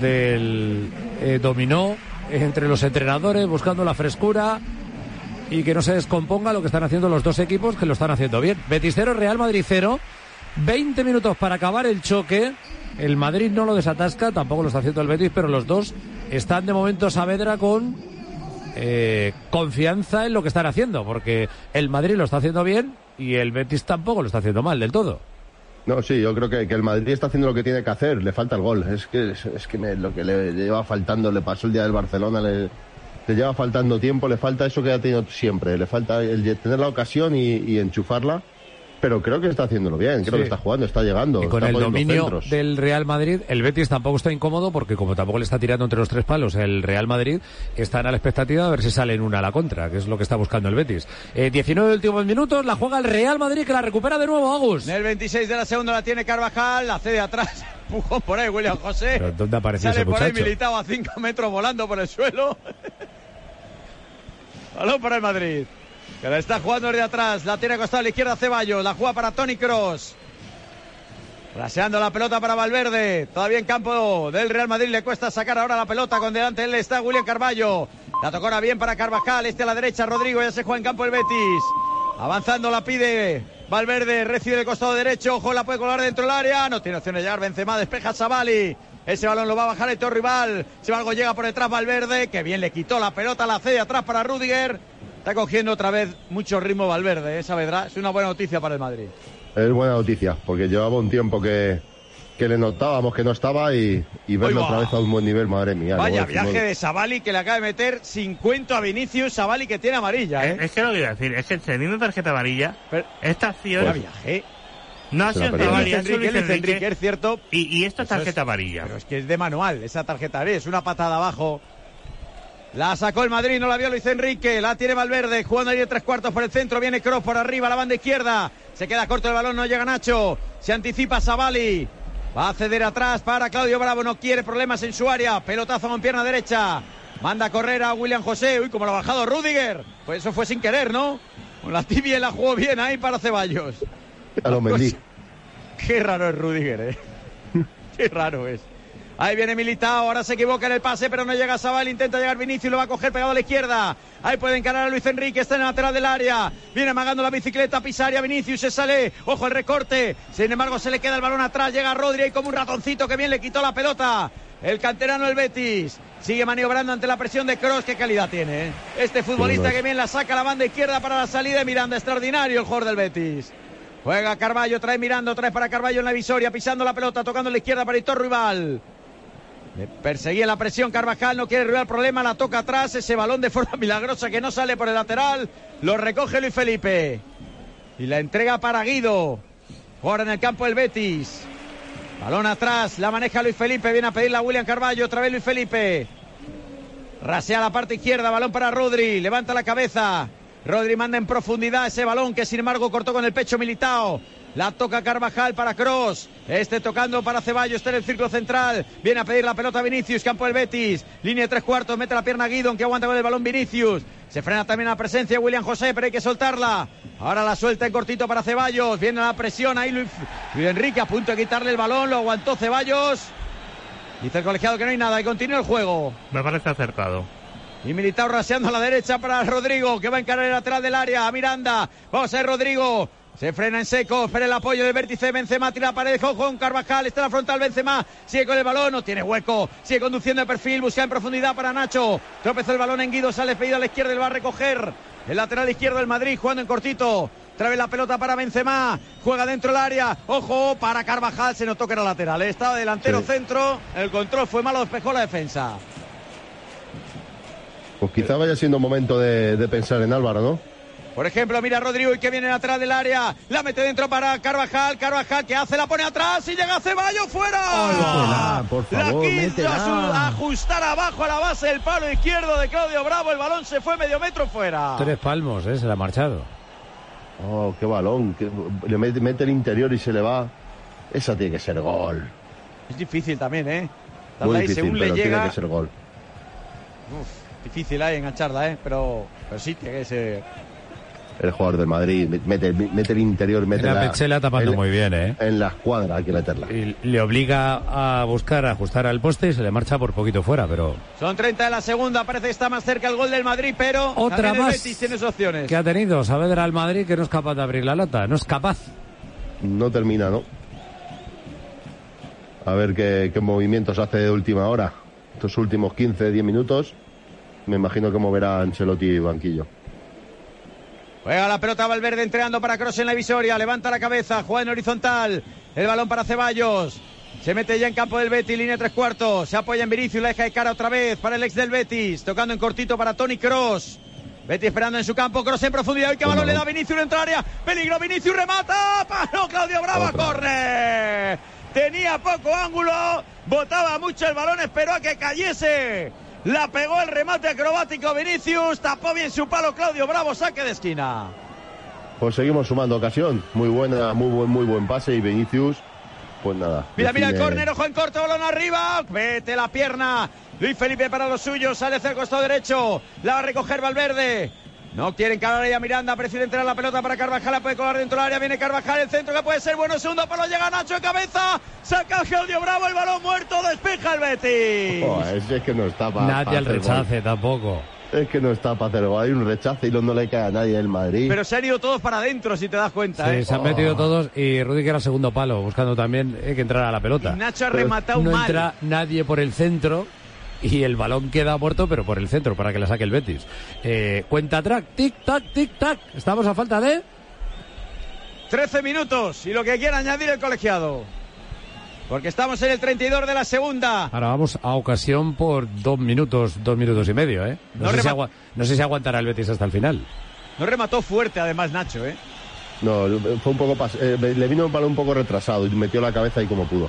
del eh, dominó entre los entrenadores, buscando la frescura y que no se descomponga lo que están haciendo los dos equipos, que lo están haciendo bien. Betis 0, Real Madrid 0. 20 minutos para acabar el choque. El Madrid no lo desatasca, tampoco lo está haciendo el Betis, pero los dos están de momento Saavedra con eh, confianza en lo que están haciendo, porque el Madrid lo está haciendo bien y el Betis tampoco lo está haciendo mal del todo. No, sí, yo creo que, el Madrid está haciendo lo que tiene que hacer, le falta el gol. Es que, es, que lo que le lleva faltando, le pasó el día del Barcelona, le, le lleva faltando tiempo, le falta eso que ha tenido siempre, le falta el tener la ocasión y enchufarla pero creo que está haciéndolo bien, creo Sí. que está jugando, está llegando. Y con está el dominio centros. del Real Madrid, el Betis tampoco está incómodo porque como tampoco le está tirando entre los tres palos el Real Madrid, están a la expectativa a ver si sale en una a la contra, que es lo que está buscando el Betis. Eh, 19 últimos minutos, la juega el Real Madrid que la recupera de nuevo Agus. En el 26 de la segunda la tiene Carvajal, la cede atrás. [laughs] Empujón por ahí, William José. Pero ¿dónde apareció Sale ese por ahí militado a 5 metros volando por el suelo. [laughs] Balón para el Madrid. Que la está jugando desde atrás. La tiene acostada a la izquierda Ceballos. La juega para Tony Cross. Fraseando la pelota para Valverde. Todavía en campo del Real Madrid. Le cuesta sacar ahora la pelota. Con delante de él está William Carballo. La tocó ahora bien para Carvajal. Este a la derecha. Rodrigo ya se juega en campo el Betis. Avanzando la pide Valverde. Recibe el costado derecho. Ojo, la puede colgar dentro del área. No tiene opción de llegar. Benzema despeja Savali. Ese balón lo va a bajar el rival. Si algo llega por detrás Valverde. Que bien le quitó la pelota. La cede atrás para Rudiger. Está cogiendo otra vez mucho ritmo Valverde. ¿eh? Saavedra. Es una buena noticia para el Madrid. Es buena noticia, porque llevaba un tiempo que, que le notábamos que no estaba y, y verlo otra vez a un buen nivel, madre mía. Vaya viaje fútbol- de Savali que le acaba de meter 50 a Vinicius. Savali que tiene amarilla. ¿eh? Es, es que lo que iba a decir, es que teniendo tarjeta amarilla, Pero- esta acción Vaya viaje. no ha sido Enrique, Enrique, Enrique, es cierto. y, y esto es Eso es- tarjeta amarilla. Pero es que es de manual esa tarjeta. Es una patada abajo. La sacó el Madrid, no la vio Luis Enrique. La tiene Valverde, jugando ahí de tres cuartos por el centro. Viene Cross por arriba, la banda izquierda. Se queda corto el balón, no llega Nacho. Se anticipa Savali. Va a ceder atrás para Claudio Bravo. No quiere problemas en su área. Pelotazo con pierna derecha. Manda a correr a William José. Uy, como lo ha bajado Rudiger. Pues eso fue sin querer, ¿no? Con la tibia la jugó bien ahí para Ceballos. A lo Mendy. [laughs] Qué raro es Rudiger, eh. [laughs] Qué raro es. Ahí viene Militao, ahora se equivoca en el pase, pero no llega Sabal, intenta llegar Vinicius, lo va a coger pegado a la izquierda. Ahí puede encarar a Luis Enrique, está en el lateral del área. Viene amagando la bicicleta, Pisaria, Vinicius se sale, ojo el recorte. Sin embargo, se le queda el balón atrás, llega Rodri ahí como un ratoncito que bien le quitó la pelota. El canterano del Betis sigue maniobrando ante la presión de Cross. Qué calidad tiene, eh. Este futbolista que bien la saca a la banda izquierda para la salida de Miranda. Extraordinario el jugador del Betis. Juega Carballo, trae mirando, trae para Carballo en la visoria, pisando la pelota, tocando a la izquierda para Hitor Rival. Le perseguía la presión Carvajal, no quiere rival el problema, la toca atrás, ese balón de forma [laughs] milagrosa que no sale por el lateral, lo recoge Luis Felipe. Y la entrega para Guido. Ahora en el campo del Betis. Balón atrás, la maneja Luis Felipe, viene a pedirla a William Carballo, otra vez Luis Felipe. Rasea la parte izquierda, balón para Rodri, levanta la cabeza. Rodri manda en profundidad ese balón que sin embargo cortó con el pecho Militao. La toca Carvajal para Cross. Este tocando para Ceballos, está en el círculo central. Viene a pedir la pelota Vinicius, campo del Betis. Línea de tres cuartos, mete la pierna Guido, que aguanta con el balón Vinicius. Se frena también la presencia de William José, pero hay que soltarla. Ahora la suelta en cortito para Ceballos. Viene la presión ahí Luis, Luis Enrique a punto de quitarle el balón. Lo aguantó Ceballos. Dice el colegiado que no hay nada y continúa el juego. Me parece acertado. Y Militao raseando a la derecha para Rodrigo, que va a encarar el lateral del área. A Miranda. Vamos a ver Rodrigo. Se frena en seco, espera el apoyo del vértice Benzema, tira la pared, ojo con Carvajal, está en la frontal Benzema, sigue con el balón, no tiene hueco, sigue conduciendo de perfil, busca en profundidad para Nacho, tropezó el balón en Guido, sale pedido a la izquierda y va a recoger el lateral izquierdo del Madrid, jugando en cortito, trae la pelota para Benzema, juega dentro del área, ojo para Carvajal, se notó que era lateral, ¿eh? estaba delantero Sí. centro, el control fue malo, despejó la defensa. Pues quizá vaya siendo momento de, de pensar en Álvaro, ¿no? Por ejemplo, mira a Rodrigo y que viene atrás del área. La mete dentro para Carvajal. Carvajal que hace, la pone atrás y llega Ceballos fuera. Métela, por favor, la quiso asu- ajustar abajo a la base del palo izquierdo de Claudio Bravo. El balón se fue medio metro fuera. Tres palmos, ¿eh? Se le ha marchado. Oh, qué balón. que- le mete, mete el interior y se le va. Esa tiene que ser gol. Es difícil también, ¿eh? Muy difícil, según le pero tiene que ser gol. Uf, difícil ahí engancharla, ¿eh? Pero, pero sí, tiene que ser. El jugador del Madrid mete, mete el interior, mete La Petzela tapando en- muy bien, ¿eh? En la escuadra hay que meterla. Y le obliga a buscar, a ajustar al poste y se le marcha por poquito fuera, pero Son 30 de la segunda. Parece que está más cerca el gol del Madrid, pero. Otra el más. Betis tiene sus opciones. ¿qué ha tenido? Saavedra al Madrid que no es capaz de abrir la lata, no es capaz. No termina, ¿no? A ver qué, qué movimientos hace de última hora. Estos últimos 15, 10 minutos. Me imagino que moverá Ancelotti y banquillo. Juega la pelota Valverde entregando para Cross en la visoria. Levanta la cabeza, juega en horizontal. El balón para Ceballos. Se mete ya en campo del Betis, línea tres cuartos. Se apoya en Vinicius, la deja de cara otra vez para el ex del Betis. Tocando en cortito para Tony Cross. Betis esperando en su campo, Cross en profundidad. Y que balón le da Vinicius en área. Peligro, Vinicius remata. Palo, Claudio Bravo, corre. Tenía poco ángulo. Botaba mucho el balón, esperó a que cayese. La pegó el remate acrobático Vinicius. Tapó bien su palo Claudio Bravo, saque de esquina. Pues seguimos sumando ocasión. Muy buena, muy buen, muy buen pase y Vinicius, pues nada. Mira, mira el córner, ojo en corto, balón arriba. Vete la pierna. Luis Felipe para los suyos, sale hacia el costado derecho. La va a recoger Valverde. No quieren encarar ahí a Miranda, prefiere entrar la pelota para Carvajal, la puede colar dentro del área, viene Carvajal, el centro que puede ser bueno, segundo palo, llega Nacho de cabeza, saca Claudio Bravo, el balón muerto, despeja el Betis. Oh, es, que no está para Nadie al rechace tampoco. Es que no está para hacer gol. Hay un rechace y no, le cae a nadie el Madrid. Pero se han ido todos para adentro, si te das cuenta. Sí, ¿eh? se han metido todos y Rudiger al segundo palo, buscando también eh, que entrara la pelota. Y Nacho ha Pero rematado no mal. entra nadie por el centro [laughs] y el balón queda muerto, pero por el centro, para que la saque el Betis. Eh, cuenta track, tic, tac, tic, tac. Estamos a falta de... 13 minutos y lo que quiera añadir el colegiado. Porque estamos en el 32 de la segunda. Ahora vamos a ocasión por dos minutos, dos minutos y medio, ¿eh? No, No sé, si rema- agua- no sé si aguantará el Betis hasta el final. No remató fuerte además Nacho, ¿eh? No, fue un poco pas- eh, le vino un palo un poco retrasado y metió la cabeza ahí como pudo.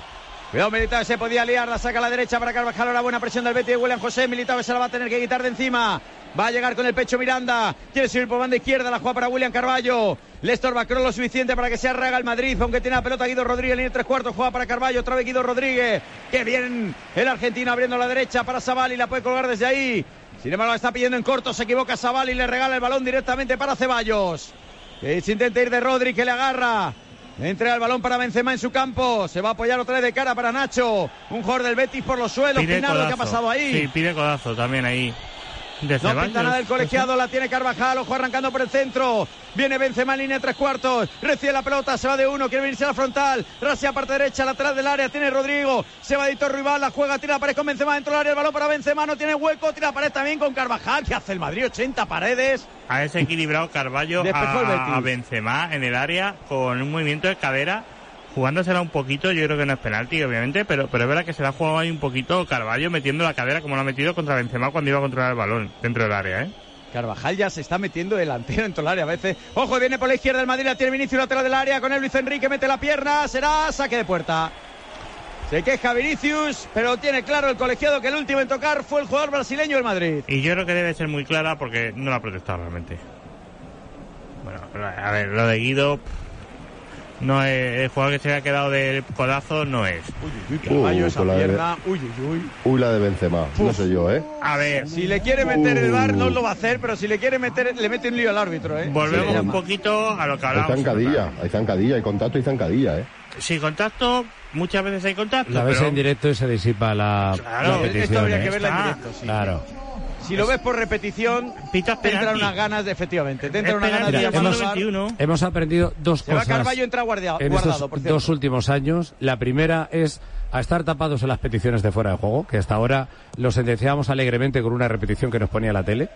Cuidado, Militao se podía liar, la saca a la derecha para Carvajal, ahora buena presión del Betis de William José, Militao se la va a tener que quitar de encima. Va a llegar con el pecho Miranda, quiere subir por banda izquierda, la juega para William Carballo. Le estorba Kroos lo suficiente para que se arraga el Madrid, aunque tiene la pelota Guido Rodríguez, de tres cuartos, juega para Carballo, otra vez Guido Rodríguez. Que bien el argentino abriendo la derecha para Zabal y la puede colgar desde ahí. Sin embargo, la está pidiendo en corto, se equivoca Zabal y le regala el balón directamente para Ceballos. Se intenta ir de Rodri, que le agarra. Entrega el balón para Benzema en su campo. Se va a apoyar otra vez de cara para Nacho. Un jugador del Betis por los suelos. Pide Pinardo, ¿qué ha pasado ahí? Sí, pide codazo también ahí. De No Ceballos. pinta nada el colegiado, la tiene Carvajal, ojo arrancando por el centro. Viene Benzema en línea tres cuartos. Recibe la pelota, se va de uno, quiere venirse a la frontal. Racia parte derecha, lateral del área, tiene Rodrigo. Se va Dito Rival, la juega, tira la pared con Benzema dentro del área. El balón para Benzema, no tiene hueco. Tira la pared también con Carvajal. ¿Qué hace el Madrid? 80 paredes. Ha desequilibrado Carballo a, a Benzema en el área con un movimiento de cadera, jugándosela un poquito. Yo creo que no es penalti, obviamente, pero, pero es verdad que se la ha jugado ahí un poquito Carballo metiendo la cadera como lo ha metido contra Benzema cuando iba a controlar el balón dentro del área, ¿eh? Carvajal ya se está metiendo delantero en todo el área a veces. Ojo, viene por la izquierda el Madrid, la tiene Vinicius lateral del área con el Luis Enrique, mete la pierna, será saque de puerta. Se queja Vinicius, pero tiene claro el colegiado que el último en tocar fue el jugador brasileño del Madrid. Y yo creo que debe ser muy clara porque no la ha protestado realmente. Bueno, a ver, lo de Guido. No es, el jugador que se ha quedado del codazo no es. Uy, Carvalho, Uh, esa con la de- pierna. Uy, uy, uy. Uy, la de Benzema. No sé yo, ¿eh? A ver, Si le quiere meter el bar, no lo va a hacer, pero si le quiere meter, le mete un lío al árbitro, ¿eh? volvemos Sí, un poquito a lo que Hay hablábamos. zancadilla, hay zancadilla, hay contacto y zancadilla, ¿eh? Sin contacto, muchas veces hay contacto. La ves pero en directo y se disipa la, Claro, la esto petición. Esto habría ¿eh? que verla en Ah, directo, sí. Claro. Si lo ves por repetición, Pitas te entran unas ganas, de, efectivamente, te entran unas ganas de llamar VAR. 21. Hemos aprendido dos Se va cosas Carballo, entra guardia- en guardado, estos por dos últimos años. La primera es a estar tapados en las peticiones de fuera de juego, que hasta ahora lo sentenciábamos alegremente con una repetición que nos ponía la tele.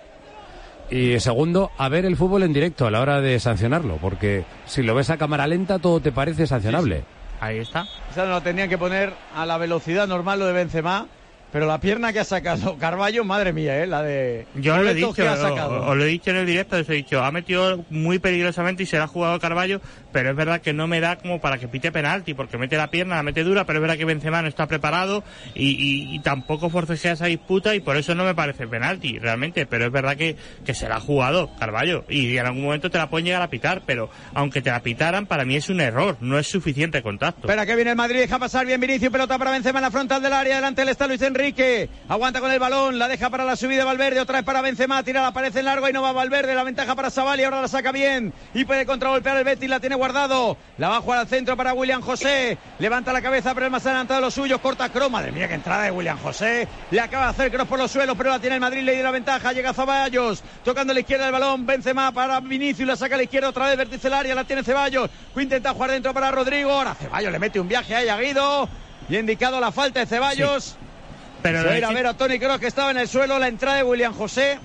Y segundo, a ver el fútbol en directo a la hora de sancionarlo, porque si lo ves a cámara lenta todo te parece sancionable. Ahí está. Esa no lo tenían que poner a la velocidad normal lo de Benzema. Pero la pierna que ha sacado [laughs] Carballo, madre mía, ¿eh? La de. Yo lo he dicho, que ha o- sacado. os lo he dicho en el directo, os he dicho, ha metido muy peligrosamente y se la ha jugado Carballo, pero es verdad que no me da como para que pite penalti, porque mete la pierna, la mete dura, pero es verdad que Benzema no está preparado y, y- y tampoco forcejea esa disputa y por eso no me parece penalti, realmente, pero es verdad que, se la ha jugado Carballo y en algún momento te la pueden llegar a pitar, pero aunque te la pitaran, para mí es un error, no es suficiente contacto. Espera que viene el Madrid, deja pasar bien Vinicius, pelota para Benzema en la frontal del área, delante está Luis Enrique, aguanta con el balón, la deja para la subida de Valverde, otra vez para Benzema, tira la en largo y no va Valverde, la ventaja para Sabali, ahora la saca bien y puede contragolpear el Betis, la tiene guardado, la va a jugar al centro para William José, levanta la cabeza pero el más adelantado de los suyos, corta Cross, madre mía que entrada de William José, le acaba de hacer Cross por los suelos, pero la tiene el Madrid, le dio la ventaja, llega Ceballos, tocando a la izquierda el balón, Benzema para Vinicius, la saca a la izquierda otra vez, vértice del área, la tiene Ceballos, intenta jugar dentro para Rodrigo, ahora Ceballos le mete un viaje ahí a Guido, y indicado la falta de Ceballos. pero Se va a ir ver a Tony Kroos que estaba en el suelo, la entrada de William José.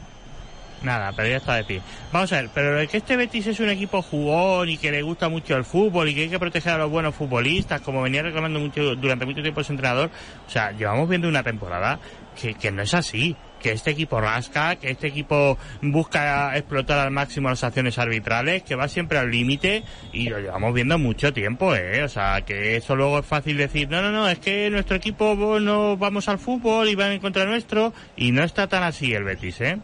Nada, pero ya está de pie. Vamos a ver, pero que este Betis es un equipo jugón y que le gusta mucho el fútbol y que hay que proteger a los buenos futbolistas, como venía reclamando mucho durante mucho tiempo su entrenador, o sea, llevamos viendo una temporada que, que no es así que este equipo rasca, que este equipo busca explotar al máximo las acciones arbitrales, que va siempre al límite y lo llevamos viendo mucho tiempo, ¿eh? O sea, que eso luego es fácil decir, no, no, no, es que nuestro equipo no vamos al fútbol y van en contra nuestro y no está tan así el Betis, ¿eh?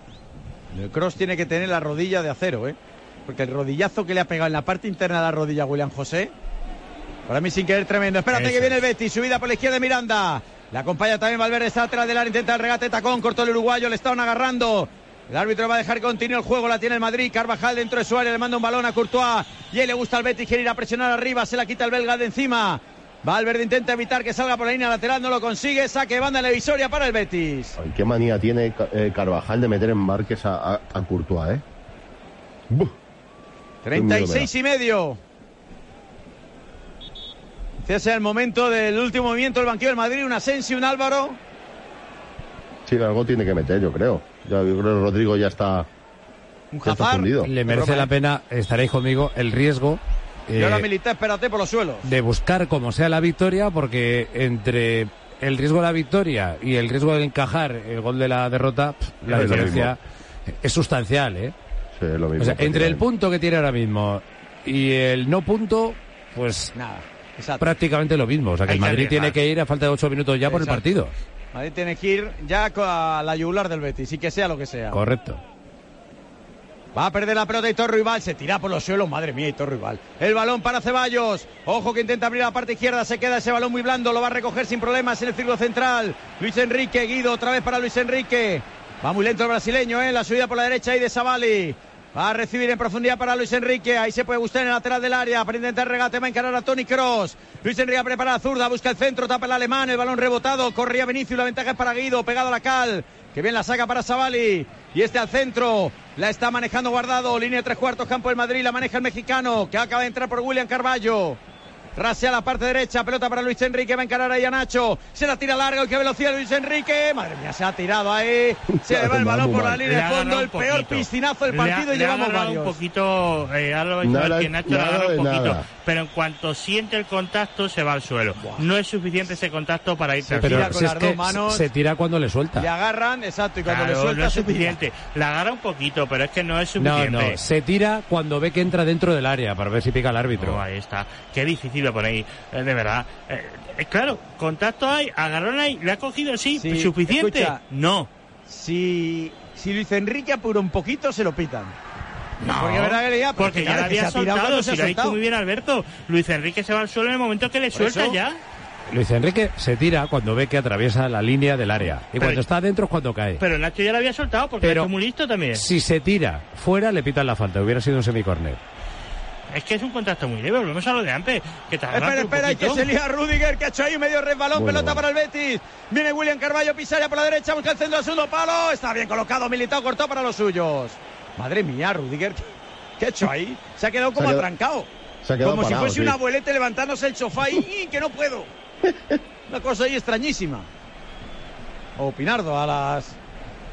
El Cross tiene que tener la rodilla de acero, ¿eh? Porque el rodillazo que le ha pegado en la parte interna de la rodilla a William José, para mí sin querer tremendo. Espérate Eso que viene el Betis, subida por la izquierda de Miranda. La acompaña también Valverde, está atrás del área, intenta el regate, tacón, cortó el uruguayo, le estaban agarrando. El árbitro va a dejar continuo el juego, la tiene el Madrid. Carvajal dentro de su área, le manda un balón a Courtois. Y él le gusta al Betis, quiere ir a presionar arriba, se la quita el belga de encima. Valverde intenta evitar que salga por la línea lateral, no lo consigue. Saque banda en la divisoria para el Betis. Ay, qué manía tiene eh, Carvajal de meter en marques a, a, a Courtois, ¿eh? Buf. 36 y medio. Este es el momento del último movimiento del banquillo del Madrid. Un Asensio, un Álvaro. Sí, algo tiene que meter, yo creo. Yo creo que Rodrigo ya está, Un ya está fundido. Le merece la pena, estaréis conmigo, el riesgo Y ahora eh, Milita, espérate por los suelos. de buscar como sea la victoria, porque entre el riesgo de la victoria y el riesgo de encajar el gol de la derrota, pff, la Es diferencia es sustancial, ¿eh? Sí, es lo mismo. O sea, entre el prácticamente. punto que tiene ahora mismo y el no punto, pues Nada. Exacto. prácticamente lo mismo. O sea, que Hay el que Madrid tiene que ir a falta de ocho minutos ya por el partido. Madrid tiene que ir ya a la yugular del Betis y que sea lo que sea. Correcto. Va a perder la pelota Hitor Rival, se tira por los suelos, madre mía, Hitor Rival. El balón para Ceballos, ojo que intenta abrir la parte izquierda, se queda ese balón muy blando, lo va a recoger sin problemas en el círculo central. Luis Enrique, Guido, otra vez para Luis Enrique. Va muy lento el brasileño, ¿eh? la subida por la derecha ahí de Savali. Va a recibir en profundidad para Luis Enrique. Ahí se puede gustar en el lateral del área. Para intentar regate va a encarar a Tony Cross. Luis Enrique prepara la zurda, busca el centro, tapa el alemán. El balón rebotado. Corría Vinicius. La ventaja es para Guido. Pegado a la cal. Que bien la saca para Savali. Y este al centro. La está manejando guardado. Línea de tres cuartos, campo del Madrid. La maneja el mexicano. Que acaba de entrar por William Carballo. Rasea la parte derecha, pelota para Luis Enrique, va a encarar ahí a Nacho, se la tira larga, qué velocidad Luis Enrique, madre mía, se ha tirado ahí, [laughs] se le va el balón por la línea ha de fondo, el peor piscinazo del Le ha- partido y le ha llevamos agarrado varios. un poquito, eh, ahora vais a Nada- ver que Nacho le nada agarra un de poquito, nada. pero en cuanto siente el contacto se va al suelo. No es suficiente ese contacto para irse Se al tira. Pero con si las que dos manos. se tira cuando le suelta. Le agarran, exacto, y cuando Claro, le suelta no es suficiente. La agarra un poquito, pero es que no es suficiente. no, se tira cuando ve que entra dentro del área para ver si pica el árbitro. No, ahí está. Qué difícil lo ponéis, eh, de verdad. Eh, eh, claro, contacto hay, agarrón hay, le ha cogido, sí, Sí, suficiente. escucha. No. Si, si Luis Enrique apura un poquito, se lo pitan. No, Porque verdad porque que ya que había soltado, si lo ha dicho muy bien Alberto. Luis Enrique se va al suelo en el momento que le Por suelta eso- ya. Luis Enrique se tira cuando ve que atraviesa la línea del área. Y Pero- cuando está adentro es cuando cae. Pero Nacho ya lo había soltado porque Pero- es muy listo también. Si se tira fuera, le pitan la falta. Hubiera sido un semicórner. Es que es un contacto muy leve, volvemos a lo de antes. Que Espera, espera, y que se lía Rudiger, que ha hecho ahí un medio resbalón, Bueno, pelota bueno. para el Betis. Viene William Carballo, Pisaria por la derecha, busca el centro al segundo palo. Está bien colocado, Militao cortó para los suyos. Madre mía, Rudiger, ¿qué ha hecho ahí? Se ha quedado como Se ha quedado- atrancado. Se ha quedado Como si fuese sí. un abuelete levantándose el sofá y ¡y, que no puedo. [laughs] Una cosa ahí extrañísima. O Pinardo a las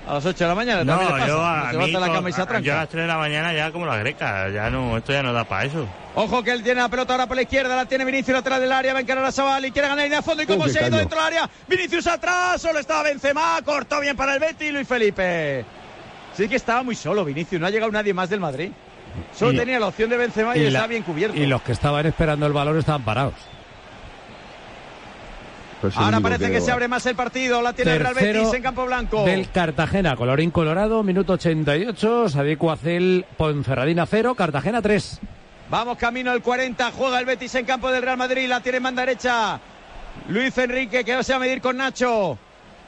a las 8 de la mañana. No, también le pasa. yo a, mí la cama y se a- yo a las 3 de la mañana ya como la greca, ya no, esto ya no da para eso. Ojo que él tiene la pelota ahora por la izquierda, la tiene Vinicius lateral del área, va a encarar a Sabal y quiere ganar línea de fondo y como se ha ido dentro del área, Vinicius atrás, solo estaba Benzema, cortó bien para el Betis Luis Felipe. Sí que estaba muy solo Vinicius, no ha llegado nadie más del Madrid. Solo Y- tenía la opción de Benzema y, la- estaba bien cubierto. y los que estaban esperando el balón estaban parados. Pues Ahora parece que se abre más el partido, la tiene el Real Betis en campo blanco. Del Cartagena, colorín colorado, minuto 88, Sadiku Acel, Ponferradina 0, Cartagena 3. Vamos camino al 40, juega el Betis en campo del Real Madrid, la tiene en banda derecha. Luis Enrique que se va a medir con Nacho.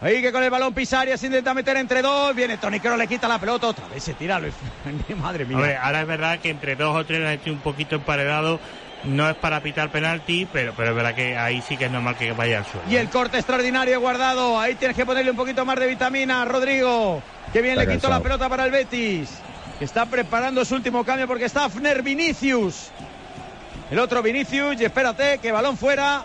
Ahí que con el balón Pisarias intenta meter entre dos. Viene Toni Kroos, le quita la pelota. Otra vez se tira Luis. [laughs] Madre mía. Hombre, ahora es verdad que entre dos o tres han hecho un poquito emparedado. No es para pitar penalti, pero, pero es verdad que ahí sí que es normal que vaya al suelo. Y el corte extraordinario guardado. Ahí tienes que ponerle un poquito más de vitamina, Rodrigo. Que bien Está le quitó la pelota para el Betis. Que está preparando su último cambio porque está Fner Vinicius. El otro Vinicius. Y espérate, que balón fuera.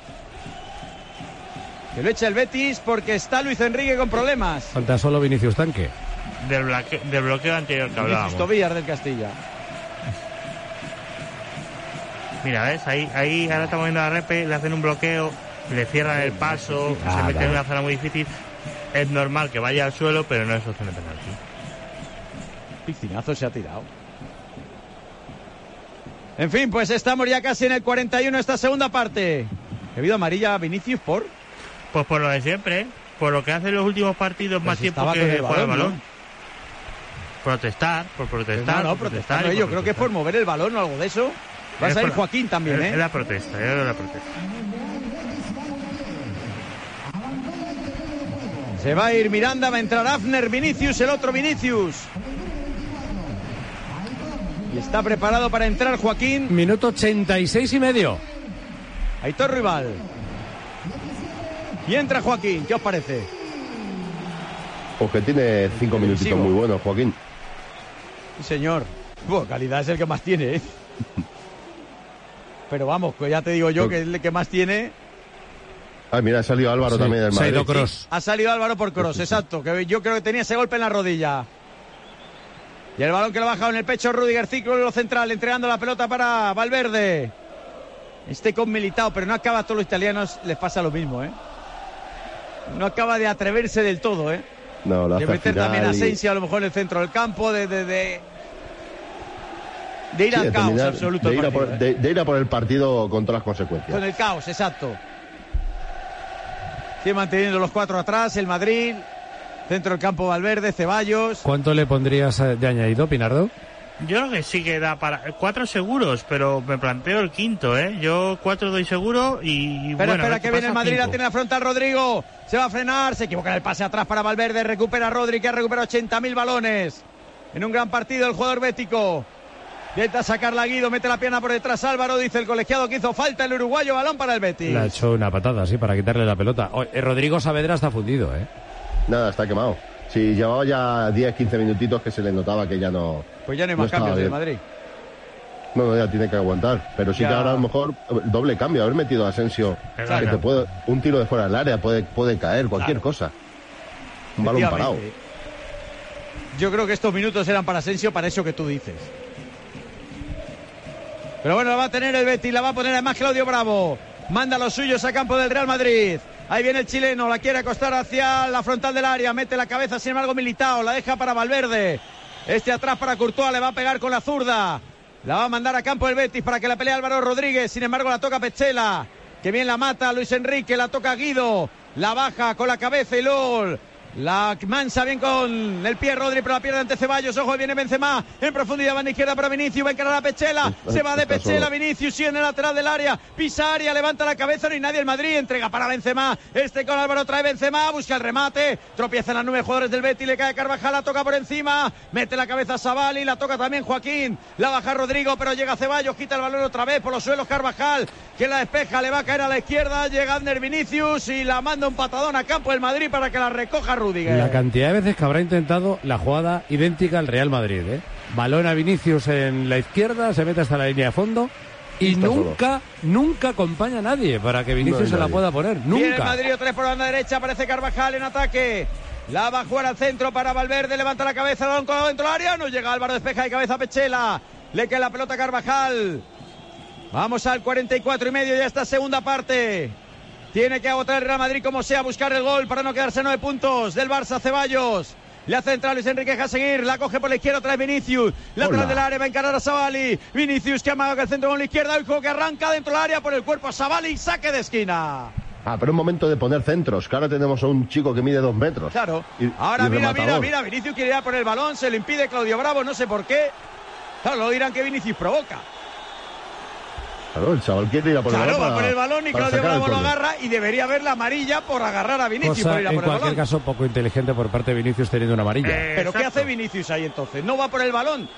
Que lo echa el Betis porque está Luis Enrique con problemas. Falta solo Vinicius Tanque. del, bloqueo, del bloqueo anterior que Vinicius hablábamos. Tobillas del Castilla. Mira, ¿ves? Ahí, ahí ahora estamos viendo a Repe, le hacen un bloqueo, le cierran el paso, Ah, se mete vale. en una zona muy difícil. Es normal que vaya al suelo, pero no es opción de penalti. Piscinazo se ha tirado. En fin, pues estamos ya casi en el 41 esta segunda parte. ¿Ha habido amarilla a Vinicius por? Pues por lo de siempre, ¿eh? por lo que hacen los últimos partidos más si tiempo que el juega el balón. Protestar, por protestar. no, no, por protestando y yo creo que es por protestar. mover el balón o algo de eso. Va a salir Joaquín también, ¿eh? Es la protesta, es la protesta. Se va a ir Miranda, va a entrar Afner, Vinicius, el otro Vinicius. Y está preparado para entrar Joaquín. Minuto 86 y medio. Aitor Rival. Y entra Joaquín, ¿qué os parece? Porque tiene cinco minutitos muy buenos, Joaquín. Sí, señor. Buah, calidad es el que más tiene, ¿eh? Pero vamos, que ya te digo yo que es el que más tiene. Ah, mira, ha salido Álvaro Sí, también del se ha Madrid. ido Cross. Ha salido Álvaro por cross, exacto. Que yo creo que tenía ese golpe en la rodilla. Y el balón que lo ha bajado en el pecho Rudiger, ciclo central, entregando la pelota para Valverde. Este con Militao, pero no acaba a todos los italianos, les pasa lo mismo, ¿eh? No acaba de atreverse del todo, ¿eh? No, lo De meter también a final y- Asensio a lo mejor en el centro del campo, de, de, de, de ir sí, al de caos terminar- absoluto. de del ir, a por, partido, ¿eh? de- de ir a por el partido con todas las consecuencias. Con el caos, exacto. Sigue manteniendo los cuatro atrás, el Madrid, centro del campo Valverde, Ceballos. ¿Cuánto le pondrías de añadido, Pinardo? Yo creo que sí que da para cuatro seguros, pero me planteo el quinto, ¿eh? Yo cuatro doy seguro y Espera, bueno, a espera, que viene el Madrid, la tiene la frontal Rodrigo. Se va a frenar, se equivoca en el pase atrás para Valverde, recupera Rodri, que ha recuperado 80.000 balones. En un gran partido el jugador bético. Intenta sacarla Guido, mete la pierna por detrás Álvaro, dice el colegiado que hizo falta el uruguayo, balón para el Betis. Le ha hecho una patada, sí, para quitarle la pelota. Oh, eh, Rodrigo Saavedra está fundido, ¿eh? Nada, está quemado. Si llevaba ya 10, 15 minutitos que se le notaba que ya no. Pues ya no hay más cambios bien. Madrid. No, no, ya tiene que aguantar. Pero sí Ya. que ahora a lo mejor doble cambio, haber metido a Asensio. Claro. Que te puede, un tiro de fuera del área puede, puede caer, cualquier Claro. cosa. Un balón parado. Yo creo que estos minutos eran para Asensio, para eso que tú dices. Pero bueno, la va a tener el Betis, la va a poner además Claudio Bravo. Manda los suyos a campo del Real Madrid. Ahí viene el chileno, la quiere acostar hacia la frontal del área, mete la cabeza, sin embargo, Militao, la deja para Valverde. Este atrás para Courtois, le va a pegar con la zurda. La va a mandar a campo el Betis para que la pelee Álvaro Rodríguez, sin embargo, la toca Pechela. Que bien la mata Luis Enrique, la toca Guido. La baja con la cabeza y LOL. La mansa bien con el pie Rodri, pero la pierde ante Ceballos. Ojo, viene Benzema. En profundidad va en izquierda para Vinicius. Va a encarar a Pechela. Se va de Pechela. Vinicius sigue en el lateral del área. Pisa área, levanta la cabeza. No hay nadie. El Madrid entrega para Benzema. Este con Álvaro trae Benzema. Busca el remate. Tropieza en las nueve jugadores del Betis. Le cae Carvajal. La toca por encima. Mete la cabeza a Savali. La toca también Joaquín. La baja Rodrigo, pero llega Ceballos. Quita el balón otra vez por los suelos. Carvajal que la despeja. Le va a caer a la izquierda. Llega Ander Vinicius y la manda un patadón a campo el Madrid para que la recoja Rudiger. La cantidad de veces que habrá intentado la jugada idéntica al Real Madrid, ¿eh? Balón a Vinicius en la izquierda, se mete hasta la línea de fondo y Está nunca, nunca acompaña a nadie para que Vinicius se la pueda poner. Viene el Nunca. Madrid otra vez por la banda derecha, aparece Carvajal en ataque. La va a jugar al centro para Valverde, levanta la cabeza, balón colgado dentro del área, no llega Álvaro, despeja de cabeza a Pechela. Le cae la pelota a Carvajal. Vamos al 44 y medio ya esta segunda parte. Tiene que agotar el Real Madrid como sea, buscar el gol para no quedarse nueve puntos del Barça Ceballos. Le hace entrar Luis Enrique a seguir, la coge por la izquierda, trae Vinicius, lateral Hola. del área, va a encarar a Savali. Vinicius que amaga el centro con la izquierda, el juego que arranca dentro del área por el cuerpo a Savali, saque de esquina. Ah, pero es momento de poner centros, que ahora tenemos a un chico que mide dos metros. Claro. Y- Ahora y mira, mira, rematador. mira. Vinicius quiere ir a por el balón, se lo impide Claudio Bravo, no sé por qué. Claro, luego dirán que Vinicius provoca. Claro, el chaval quiere ir a por el Claro, balón. va para- por el balón y Claudio Bravo lo agarra y debería ver la amarilla por agarrar a Vinicius Cosa, por ir a en por el cualquier balón. caso, poco inteligente por parte de Vinicius teniendo una amarilla. Eh, Pero ¿qué exacto. hace Vinicius ahí entonces? No va por el balón.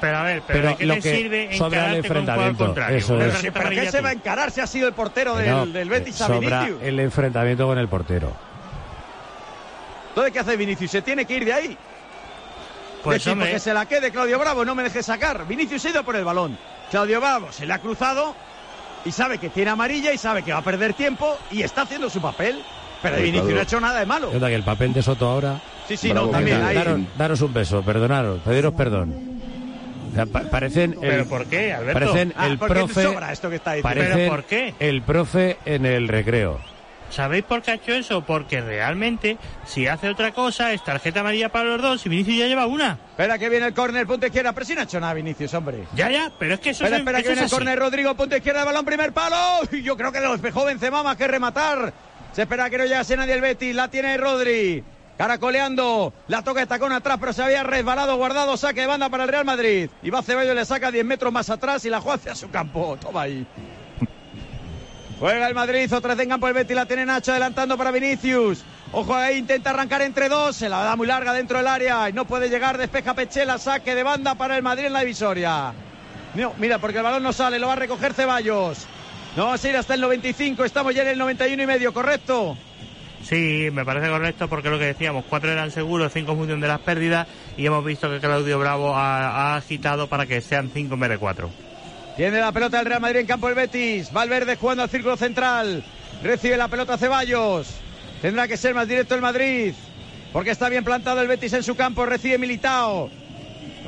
Pero a ver, pero, Pero ¿de qué lo te que sirve sobra el con enfrentamiento, contrario? eso es. tarjeta ¿Pero qué se va a encarar si ha sido el portero del, No, del Betis eh, a sobra Vinicius? el enfrentamiento con el portero. Entonces, ¿qué hace Vinicius? Se tiene que ir de ahí. Pues Decir, hombre, porque se la quede Claudio Bravo, no me deje sacar. Vinicius ha ido por el balón. Claudio Bravo se le ha cruzado y sabe que tiene amarilla y sabe que va a perder tiempo y está haciendo su papel. Pero Sí, Vinicius no ha hecho nada de malo. Yo que el papel de Soto ahora Sí, sí, Bravo, no, también. Ahí. Daros, daros un beso, perdonaros, pediros perdón. O sea, pa- parecen el, ¿Pero por qué, Alberto? parecen Ah, el profe sobra esto que está diciendo. parecen ¿Pero por qué? el profe en el recreo. ¿Sabéis por qué ha hecho eso? Porque realmente, si hace otra cosa, es tarjeta amarilla para los dos y Vinicius ya lleva una. Espera que viene el córner, punto izquierda. Pero si no ha hecho nada Vinicius, hombre. Ya, ya, pero es que eso, Espera, es- espera que viene el córner, Rodrigo, punto izquierda, balón, primer palo. Yo creo que lo despejó Benzema más que rematar. Se espera que no llegase nadie el Betis, la tiene Rodri. Caracoleando, la toca de tacón atrás, pero se había resbalado, guardado, saque de banda para el Real Madrid. Y va Ceballos, le saca 10 metros más atrás y la juega hacia su campo. Toma ahí. Juega el Madrid, otra vez en campo el Betis, la tiene Nacho adelantando para Vinicius. Ojo ahí, intenta arrancar entre dos, se la da muy larga dentro del área y no puede llegar, despeja Pechela, saque de banda para el Madrid en la divisoria. No, mira, porque el balón no sale, lo va a recoger Ceballos. No ir hasta el 95, estamos ya en el 91 y medio, ¿correcto? Sí, me parece correcto porque lo que decíamos, cuatro eran seguros, cinco en función de las pérdidas y hemos visto que Claudio Bravo ha, ha agitado para que sean cinco en vez de cuatro. Tiene la pelota el Real Madrid en campo el Betis. Valverde jugando al círculo central. Recibe la pelota Ceballos. Tendrá que ser más directo el Madrid. Porque está bien plantado el Betis en su campo. Recibe Militao.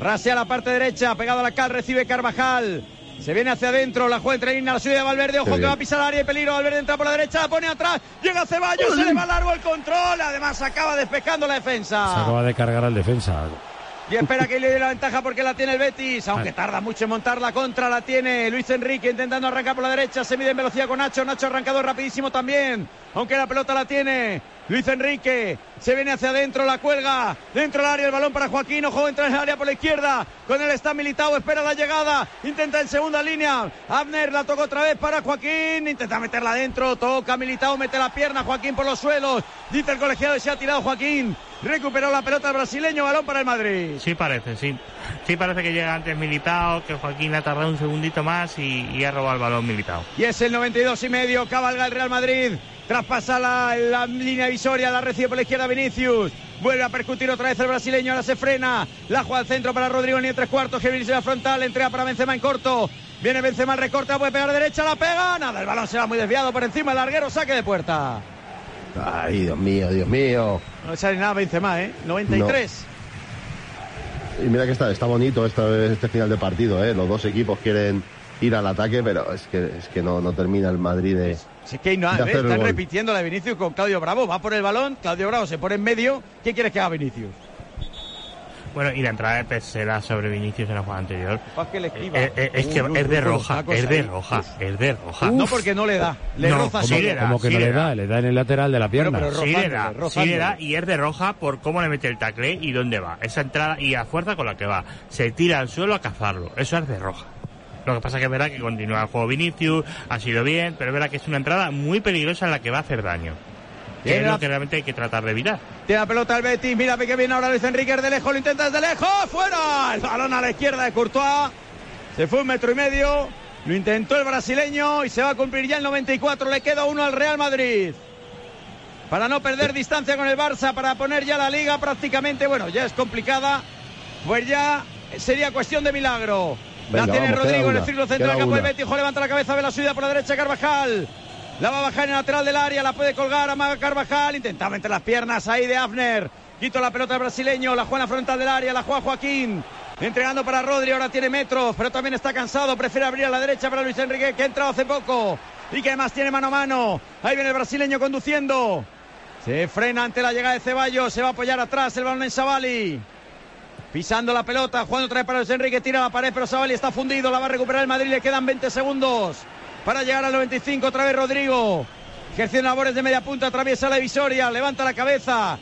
Rasea la parte derecha. Pegado a la cal. Recibe Carvajal. Se viene hacia adentro. La juega entre línea. La suya de Valverde. Ojo que va a pisar el área y peligro. Valverde entra por la derecha. La pone atrás. Llega Ceballos. Se le va largo el control. Además acaba despejando la Se defensa. acaba de cargar al defensa. Y espera que le dé la ventaja porque la tiene el Betis, aunque tarda mucho en montar la contra, la tiene Luis Enrique intentando arrancar por la derecha, se mide en velocidad con Nacho, Nacho arrancado rapidísimo también, aunque la pelota la tiene Luis Enrique, se viene hacia adentro, la cuelga, dentro del área el balón para Joaquín, ojo, entra en el área por la izquierda, con él está militado, espera la llegada, intenta en segunda línea, Abner la toca otra vez para Joaquín, intenta meterla adentro, toca militado, mete la pierna, Joaquín por los suelos, dice el colegiado y se ha tirado Joaquín, recuperó la pelota el brasileño, balón para el Madrid. Sí parece, sí. Sí parece que llega antes Militao, que Joaquín ha tardado un segundito más y, y ha robado el balón Militao. Y es el 92 y medio, cabalga el Real Madrid, traspasa la, la línea visoria, la recibe por la izquierda Vinicius, vuelve a percutir otra vez el brasileño, ahora se frena, la juega al centro para Rodrigo ni en tres cuartos, que viene la frontal, entrega para Benzema en corto, viene Benzema, recorta, puede pegar derecha, la pega, nada, el balón se va muy desviado por encima, el larguero, saque de puerta. Ay, Dios mío, Dios mío. No le sale nada Benzema, ¿eh? 93. Y mira que está, está bonito este, este final de partido, ¿eh? Los dos equipos quieren ir al ataque, pero es que, es que no, no termina el Madrid de... Si es que el están repitiendo la de Vinicius con Claudio Bravo, va por el balón, Claudio Bravo se pone en medio, ¿qué quieres que haga Vinicius? Bueno, y la entrada de Pesera sobre Vinicius en la jugada anterior. Que le esquiva. Eh, eh, es que Uy, uy, es de roja, es de roja, es de roja. No porque no le da, le No, roza sí le da, Como que sí no le da. da, le da en el lateral de la pierna. pero Sí le rozándole, da, sí le da y es de roja por cómo le mete el tacle y dónde va. Esa entrada y la fuerza con la que va. Se tira al suelo a cazarlo. Eso es de roja. Lo que pasa que es verdad que continúa el juego Vinicius, ha sido bien, pero es verdad que es una entrada muy peligrosa en la que va a hacer daño. Que Tiene es la- lo que realmente hay que tratar de evitar. Tiene la pelota el Betis, mira que viene ahora Luis Enrique de lejos, lo intenta desde lejos, fuera, el balón a la izquierda de Courtois, se fue un metro y medio, lo intentó el brasileño y se va a cumplir ya el 94, le queda uno al Real Madrid. Para no perder distancia con el Barça, para poner ya la liga prácticamente, bueno, ya es complicada, pues ya sería cuestión de milagro. la Venga, tiene vamos, Rodrigo en el círculo central del campo del. Betis, levanta la cabeza, ve la suya por la derecha Carvajal. La va a bajar en el lateral del área, la puede colgar Amaga Carvajal, intentaba entre las piernas ahí de Afner. Quito la pelota brasileño, la juega en la frontal del área, la juega Joaquín. Entregando para Rodri, ahora tiene metros, pero también está cansado, prefiere abrir a la derecha para Luis Enrique, que ha entrado hace poco y que además tiene mano a mano. Ahí viene el brasileño conduciendo. Se frena ante la llegada de Ceballos, se va a apoyar atrás el balón en Savali. Pisando la pelota, jugando otra vez para Luis Enrique, tira la pared, pero Savali está fundido, la va a recuperar el Madrid, le quedan 20 segundos para llegar al 95, otra vez Rodrigo. Ejerciendo labores de media punta, atraviesa la divisoria, levanta la cabeza.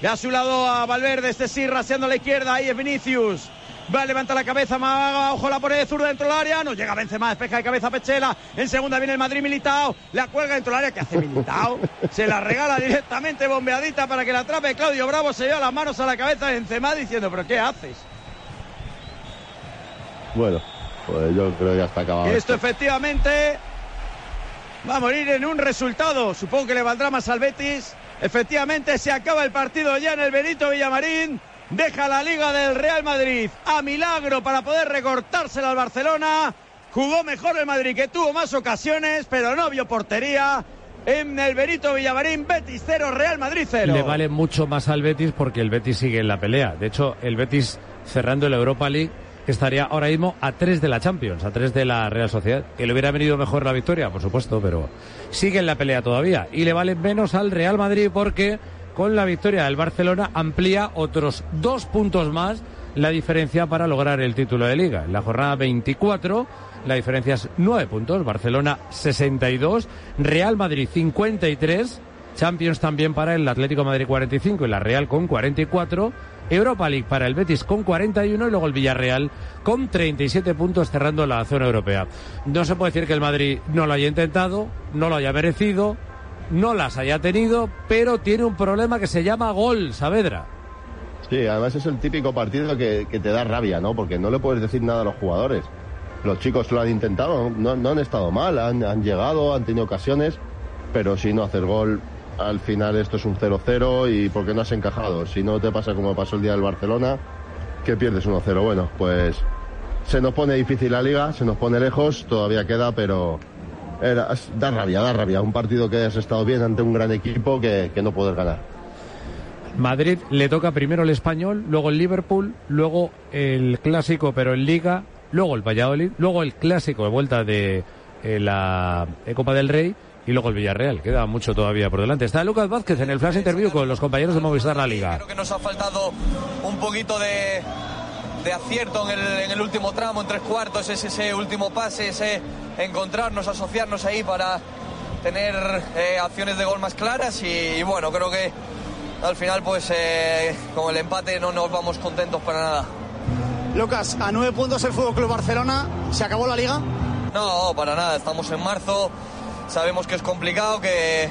Ve a su lado a Valverde, este sí, raseando a la izquierda, ahí es Vinicius. Va, levanta la cabeza, ojo la pone de zurda dentro del área, no llega Benzema, despeja de cabeza Pechela, en segunda viene el Madrid Militao, la cuelga dentro del área, ¿qué hace Militao? Se la regala directamente bombeadita para que la atrape Claudio Bravo, se lleva las manos a la cabeza de Benzema diciendo, ¿pero qué haces? Bueno, pues yo creo que ya está acabado. Esto efectivamente va a morir en un resultado. Supongo que le valdrá más al Betis. Efectivamente se acaba el partido ya en el Benito Villamarín. Deja la liga del Real Madrid a milagro para poder recortársela al Barcelona. Jugó mejor el Madrid que tuvo más ocasiones, pero no vio portería. en el Benito Villamarín, Betis 0, Real Madrid 0. Le vale mucho más al Betis porque el Betis sigue en la pelea. De hecho, el Betis cerrando la Europa League estaría ahora mismo a tres de la Champions, a tres de la Real Sociedad. Que le hubiera venido mejor la victoria, por supuesto, pero sigue en la pelea todavía. Y le vale menos al Real Madrid porque con la victoria del Barcelona amplía otros dos puntos más la diferencia para lograr el título de liga. En la jornada 24 la diferencia es 9 puntos, Barcelona 62, Real Madrid 53, Champions también para el Atlético Madrid 45 y la Real con 44, Europa League para el Betis con 41 y luego el Villarreal con 37 puntos cerrando la zona europea. No se puede decir que el Madrid no lo haya intentado, no lo haya merecido, no las haya tenido, pero tiene un problema que se llama gol, Saavedra. Sí, además es el típico partido que, te da rabia, ¿no? Porque no le puedes decir nada a los jugadores los chicos lo han intentado, no, han estado mal, han, llegado, han tenido ocasiones, pero si no hacer gol, al final esto es un 0-0 y porque no has encajado. Si no te pasa como pasó el día del Barcelona, que pierdes 1-0. Bueno, pues se nos pone difícil la liga, se nos pone lejos, todavía queda, pero era, da rabia, da rabia. Un partido que has estado bien ante un gran equipo que, que no puedes ganar. Madrid le toca primero el español, luego el Liverpool, luego el clásico, pero en liga, luego el Valladolid, luego el clásico de vuelta de eh, la Copa del Rey y luego el Villarreal. Queda mucho todavía por delante. Está Lucas Vázquez en el flash interview con los compañeros de Movistar La Liga. Creo que nos ha faltado un poquito de, de acierto en el, en el, último tramo, en tres cuartos, ese, ese último pase, ese encontrarnos, asociarnos ahí para tener eh, acciones de gol más claras y, bueno, creo que al final pues con el empate no nos vamos contentos para nada. Lucas, a nueve puntos el Fútbol Club Barcelona, ¿se acabó la liga? No, para nada, estamos en marzo, sabemos que es complicado, que,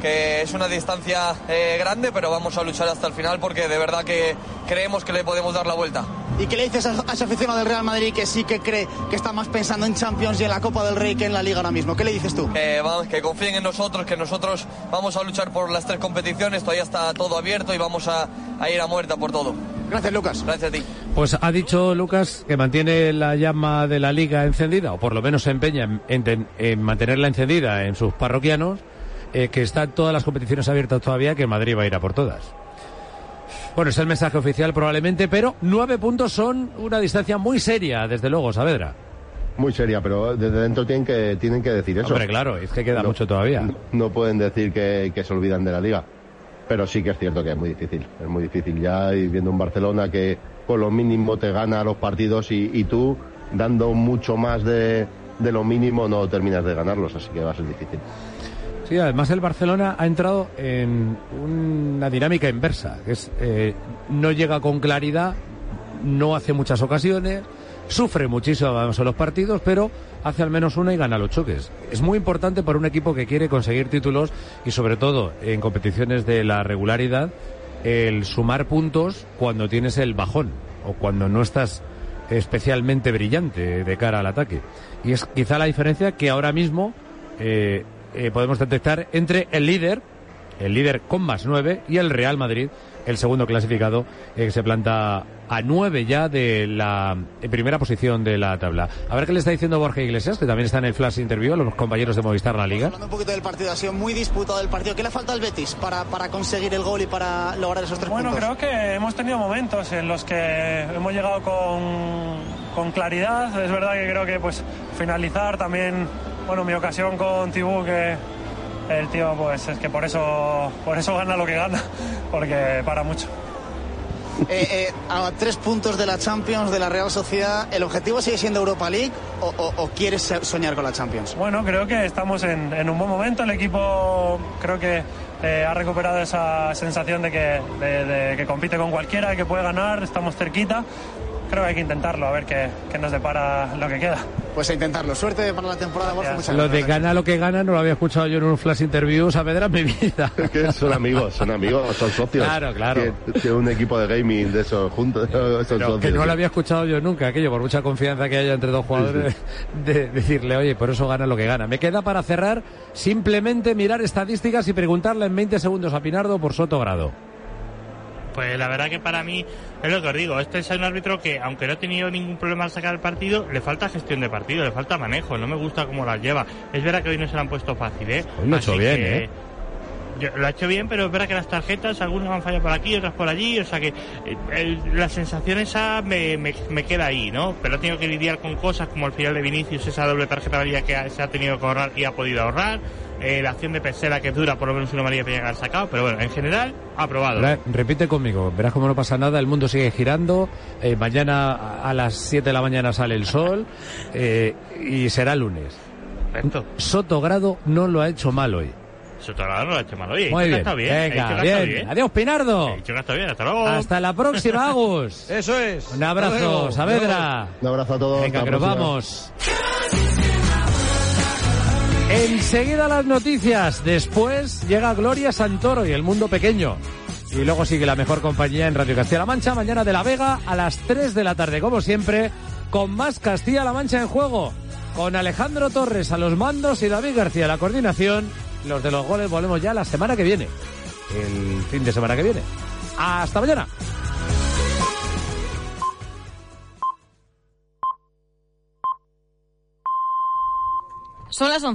que es una distancia eh, grande, pero vamos a luchar hasta el final porque de verdad que creemos que le podemos dar la vuelta. ¿Y qué le dices a, ese aficionado del Real Madrid que sí que cree que está más pensando en Champions y en la Copa del Rey que en la Liga ahora mismo? ¿Qué le dices tú? Eh, que confíen en nosotros, que nosotros vamos a luchar por las tres competiciones, todavía está todo abierto y vamos a, a ir a muerta por todo. Gracias, Lucas. Gracias a ti. Pues ha dicho Lucas que mantiene la llama de la liga encendida, o por lo menos se empeña en, mantenerla encendida en sus parroquianos, eh, que están todas las competiciones abiertas todavía, que Madrid va a ir a por todas. Bueno, es el mensaje oficial probablemente, pero nueve puntos son una distancia muy seria, desde luego, Saavedra. Muy seria, pero desde dentro tienen que, tienen que decir eso. Hombre, claro, es que queda mucho todavía. No, pueden decir que se olvidan de la liga pero sí que es cierto que es muy difícil, es muy difícil ya y viendo un Barcelona que con lo mínimo te gana los partidos y, tú dando mucho más de, lo mínimo no terminas de ganarlos, así que va a ser difícil. Sí, además el Barcelona ha entrado en una dinámica inversa, que es eh, no llega con claridad, no hace muchas ocasiones, sufre muchísimo en los partidos, pero hace al menos una y gana los choques. Es muy importante para un equipo que quiere conseguir títulos y sobre todo en competiciones de la regularidad el sumar puntos cuando tienes el bajón o cuando no estás especialmente brillante de cara al ataque. Y es quizá la diferencia que ahora mismo eh, eh, podemos detectar entre el líder, el líder con más nueve, y el Real Madrid, el segundo clasificado, eh, que se planta a nueve ya de la primera posición de la tabla. A ver qué le está diciendo Borja Iglesias, que también está en el flash interview, a los compañeros de Movistar La Liga. Hablando un poquito del partido, ha sido muy disputado el partido. ¿Qué le falta al Betis para, para conseguir el gol y para lograr esos tres bueno, puntos? Bueno, creo que hemos tenido momentos en los que hemos llegado con, con claridad. Es verdad que creo que pues finalizar también, bueno, mi ocasión con Tibú que el tío pues es que por eso por eso gana lo que gana [laughs] porque para mucho eh, eh, a tres puntos de la Champions, de la Real Sociedad, ¿el objetivo sigue siendo Europa League o, quieres soñar con la Champions? Bueno, creo que estamos en, un buen momento. El equipo creo que eh, ha recuperado esa sensación de que, de que compite con cualquiera, que puede ganar, estamos cerquita creo que hay que intentarlo, a ver qué, nos depara lo que queda. Pues a intentarlo. Suerte para la temporada, Lo de gana lo que gana no lo había escuchado yo en un flash interview, Saavedra, en mi vida. [laughs] que son amigos, son amigos, son socios. Claro, claro. Que, un equipo de gaming de esos juntos. [laughs] que no lo había escuchado yo nunca, aquello, por mucha confianza que haya entre dos jugadores, [laughs] de decirle, oye, por eso gana lo que gana. Me queda para cerrar simplemente mirar estadísticas y preguntarle en 20 segundos a Pinardo por Soto Grado. Pues la verdad que para mí es lo que os digo, este es un árbitro que aunque no ha tenido ningún problema al sacar el partido, le falta gestión de partido, le falta manejo, no me gusta cómo las lleva. Es verdad que hoy no se lo han puesto fácil, ¿eh? Hoy lo ha hecho bien, que- ¿eh? Yo- lo ha hecho bien, pero es verdad que las tarjetas, algunas han fallado por aquí, otras por allí, o sea que eh, el- la sensación esa me, me, me queda ahí, ¿no? Pero ha tenido que lidiar con cosas como el final de Vinicius, esa doble tarjeta amarilla que ha- se ha tenido que ahorrar y ha podido ahorrar, eh, la acción de Pesera que es dura, por lo menos una amarilla que haber sacado, pero bueno, en general, aprobado. Re- Repite conmigo, verás cómo no pasa nada, el mundo sigue girando, eh, mañana a- las 7 de la mañana sale el sol eh, y será lunes. Perfecto. Soto Grado no lo ha hecho mal hoy. Sotorado no lo ha hecho mal. He Muy bien, está bien. venga, bien. bien. Adiós, Pinardo. He dicho que está bien, hasta luego. Hasta la próxima, [laughs] Agus. Eso es. Un abrazo. Saavedra. Un abrazo a todos. Venga, que nos vamos. Enseguida las noticias. Después llega Gloria Santoro y el mundo pequeño. Y luego sigue la mejor compañía en Radio Castilla-La Mancha, mañana de la Vega a las 3 de la tarde, como siempre, con más Castilla-La Mancha en juego. Con Alejandro Torres a los mandos y David García a la coordinación. Los de los goles volvemos ya la semana que viene. El fin de semana que viene. Hasta mañana. Son las 11.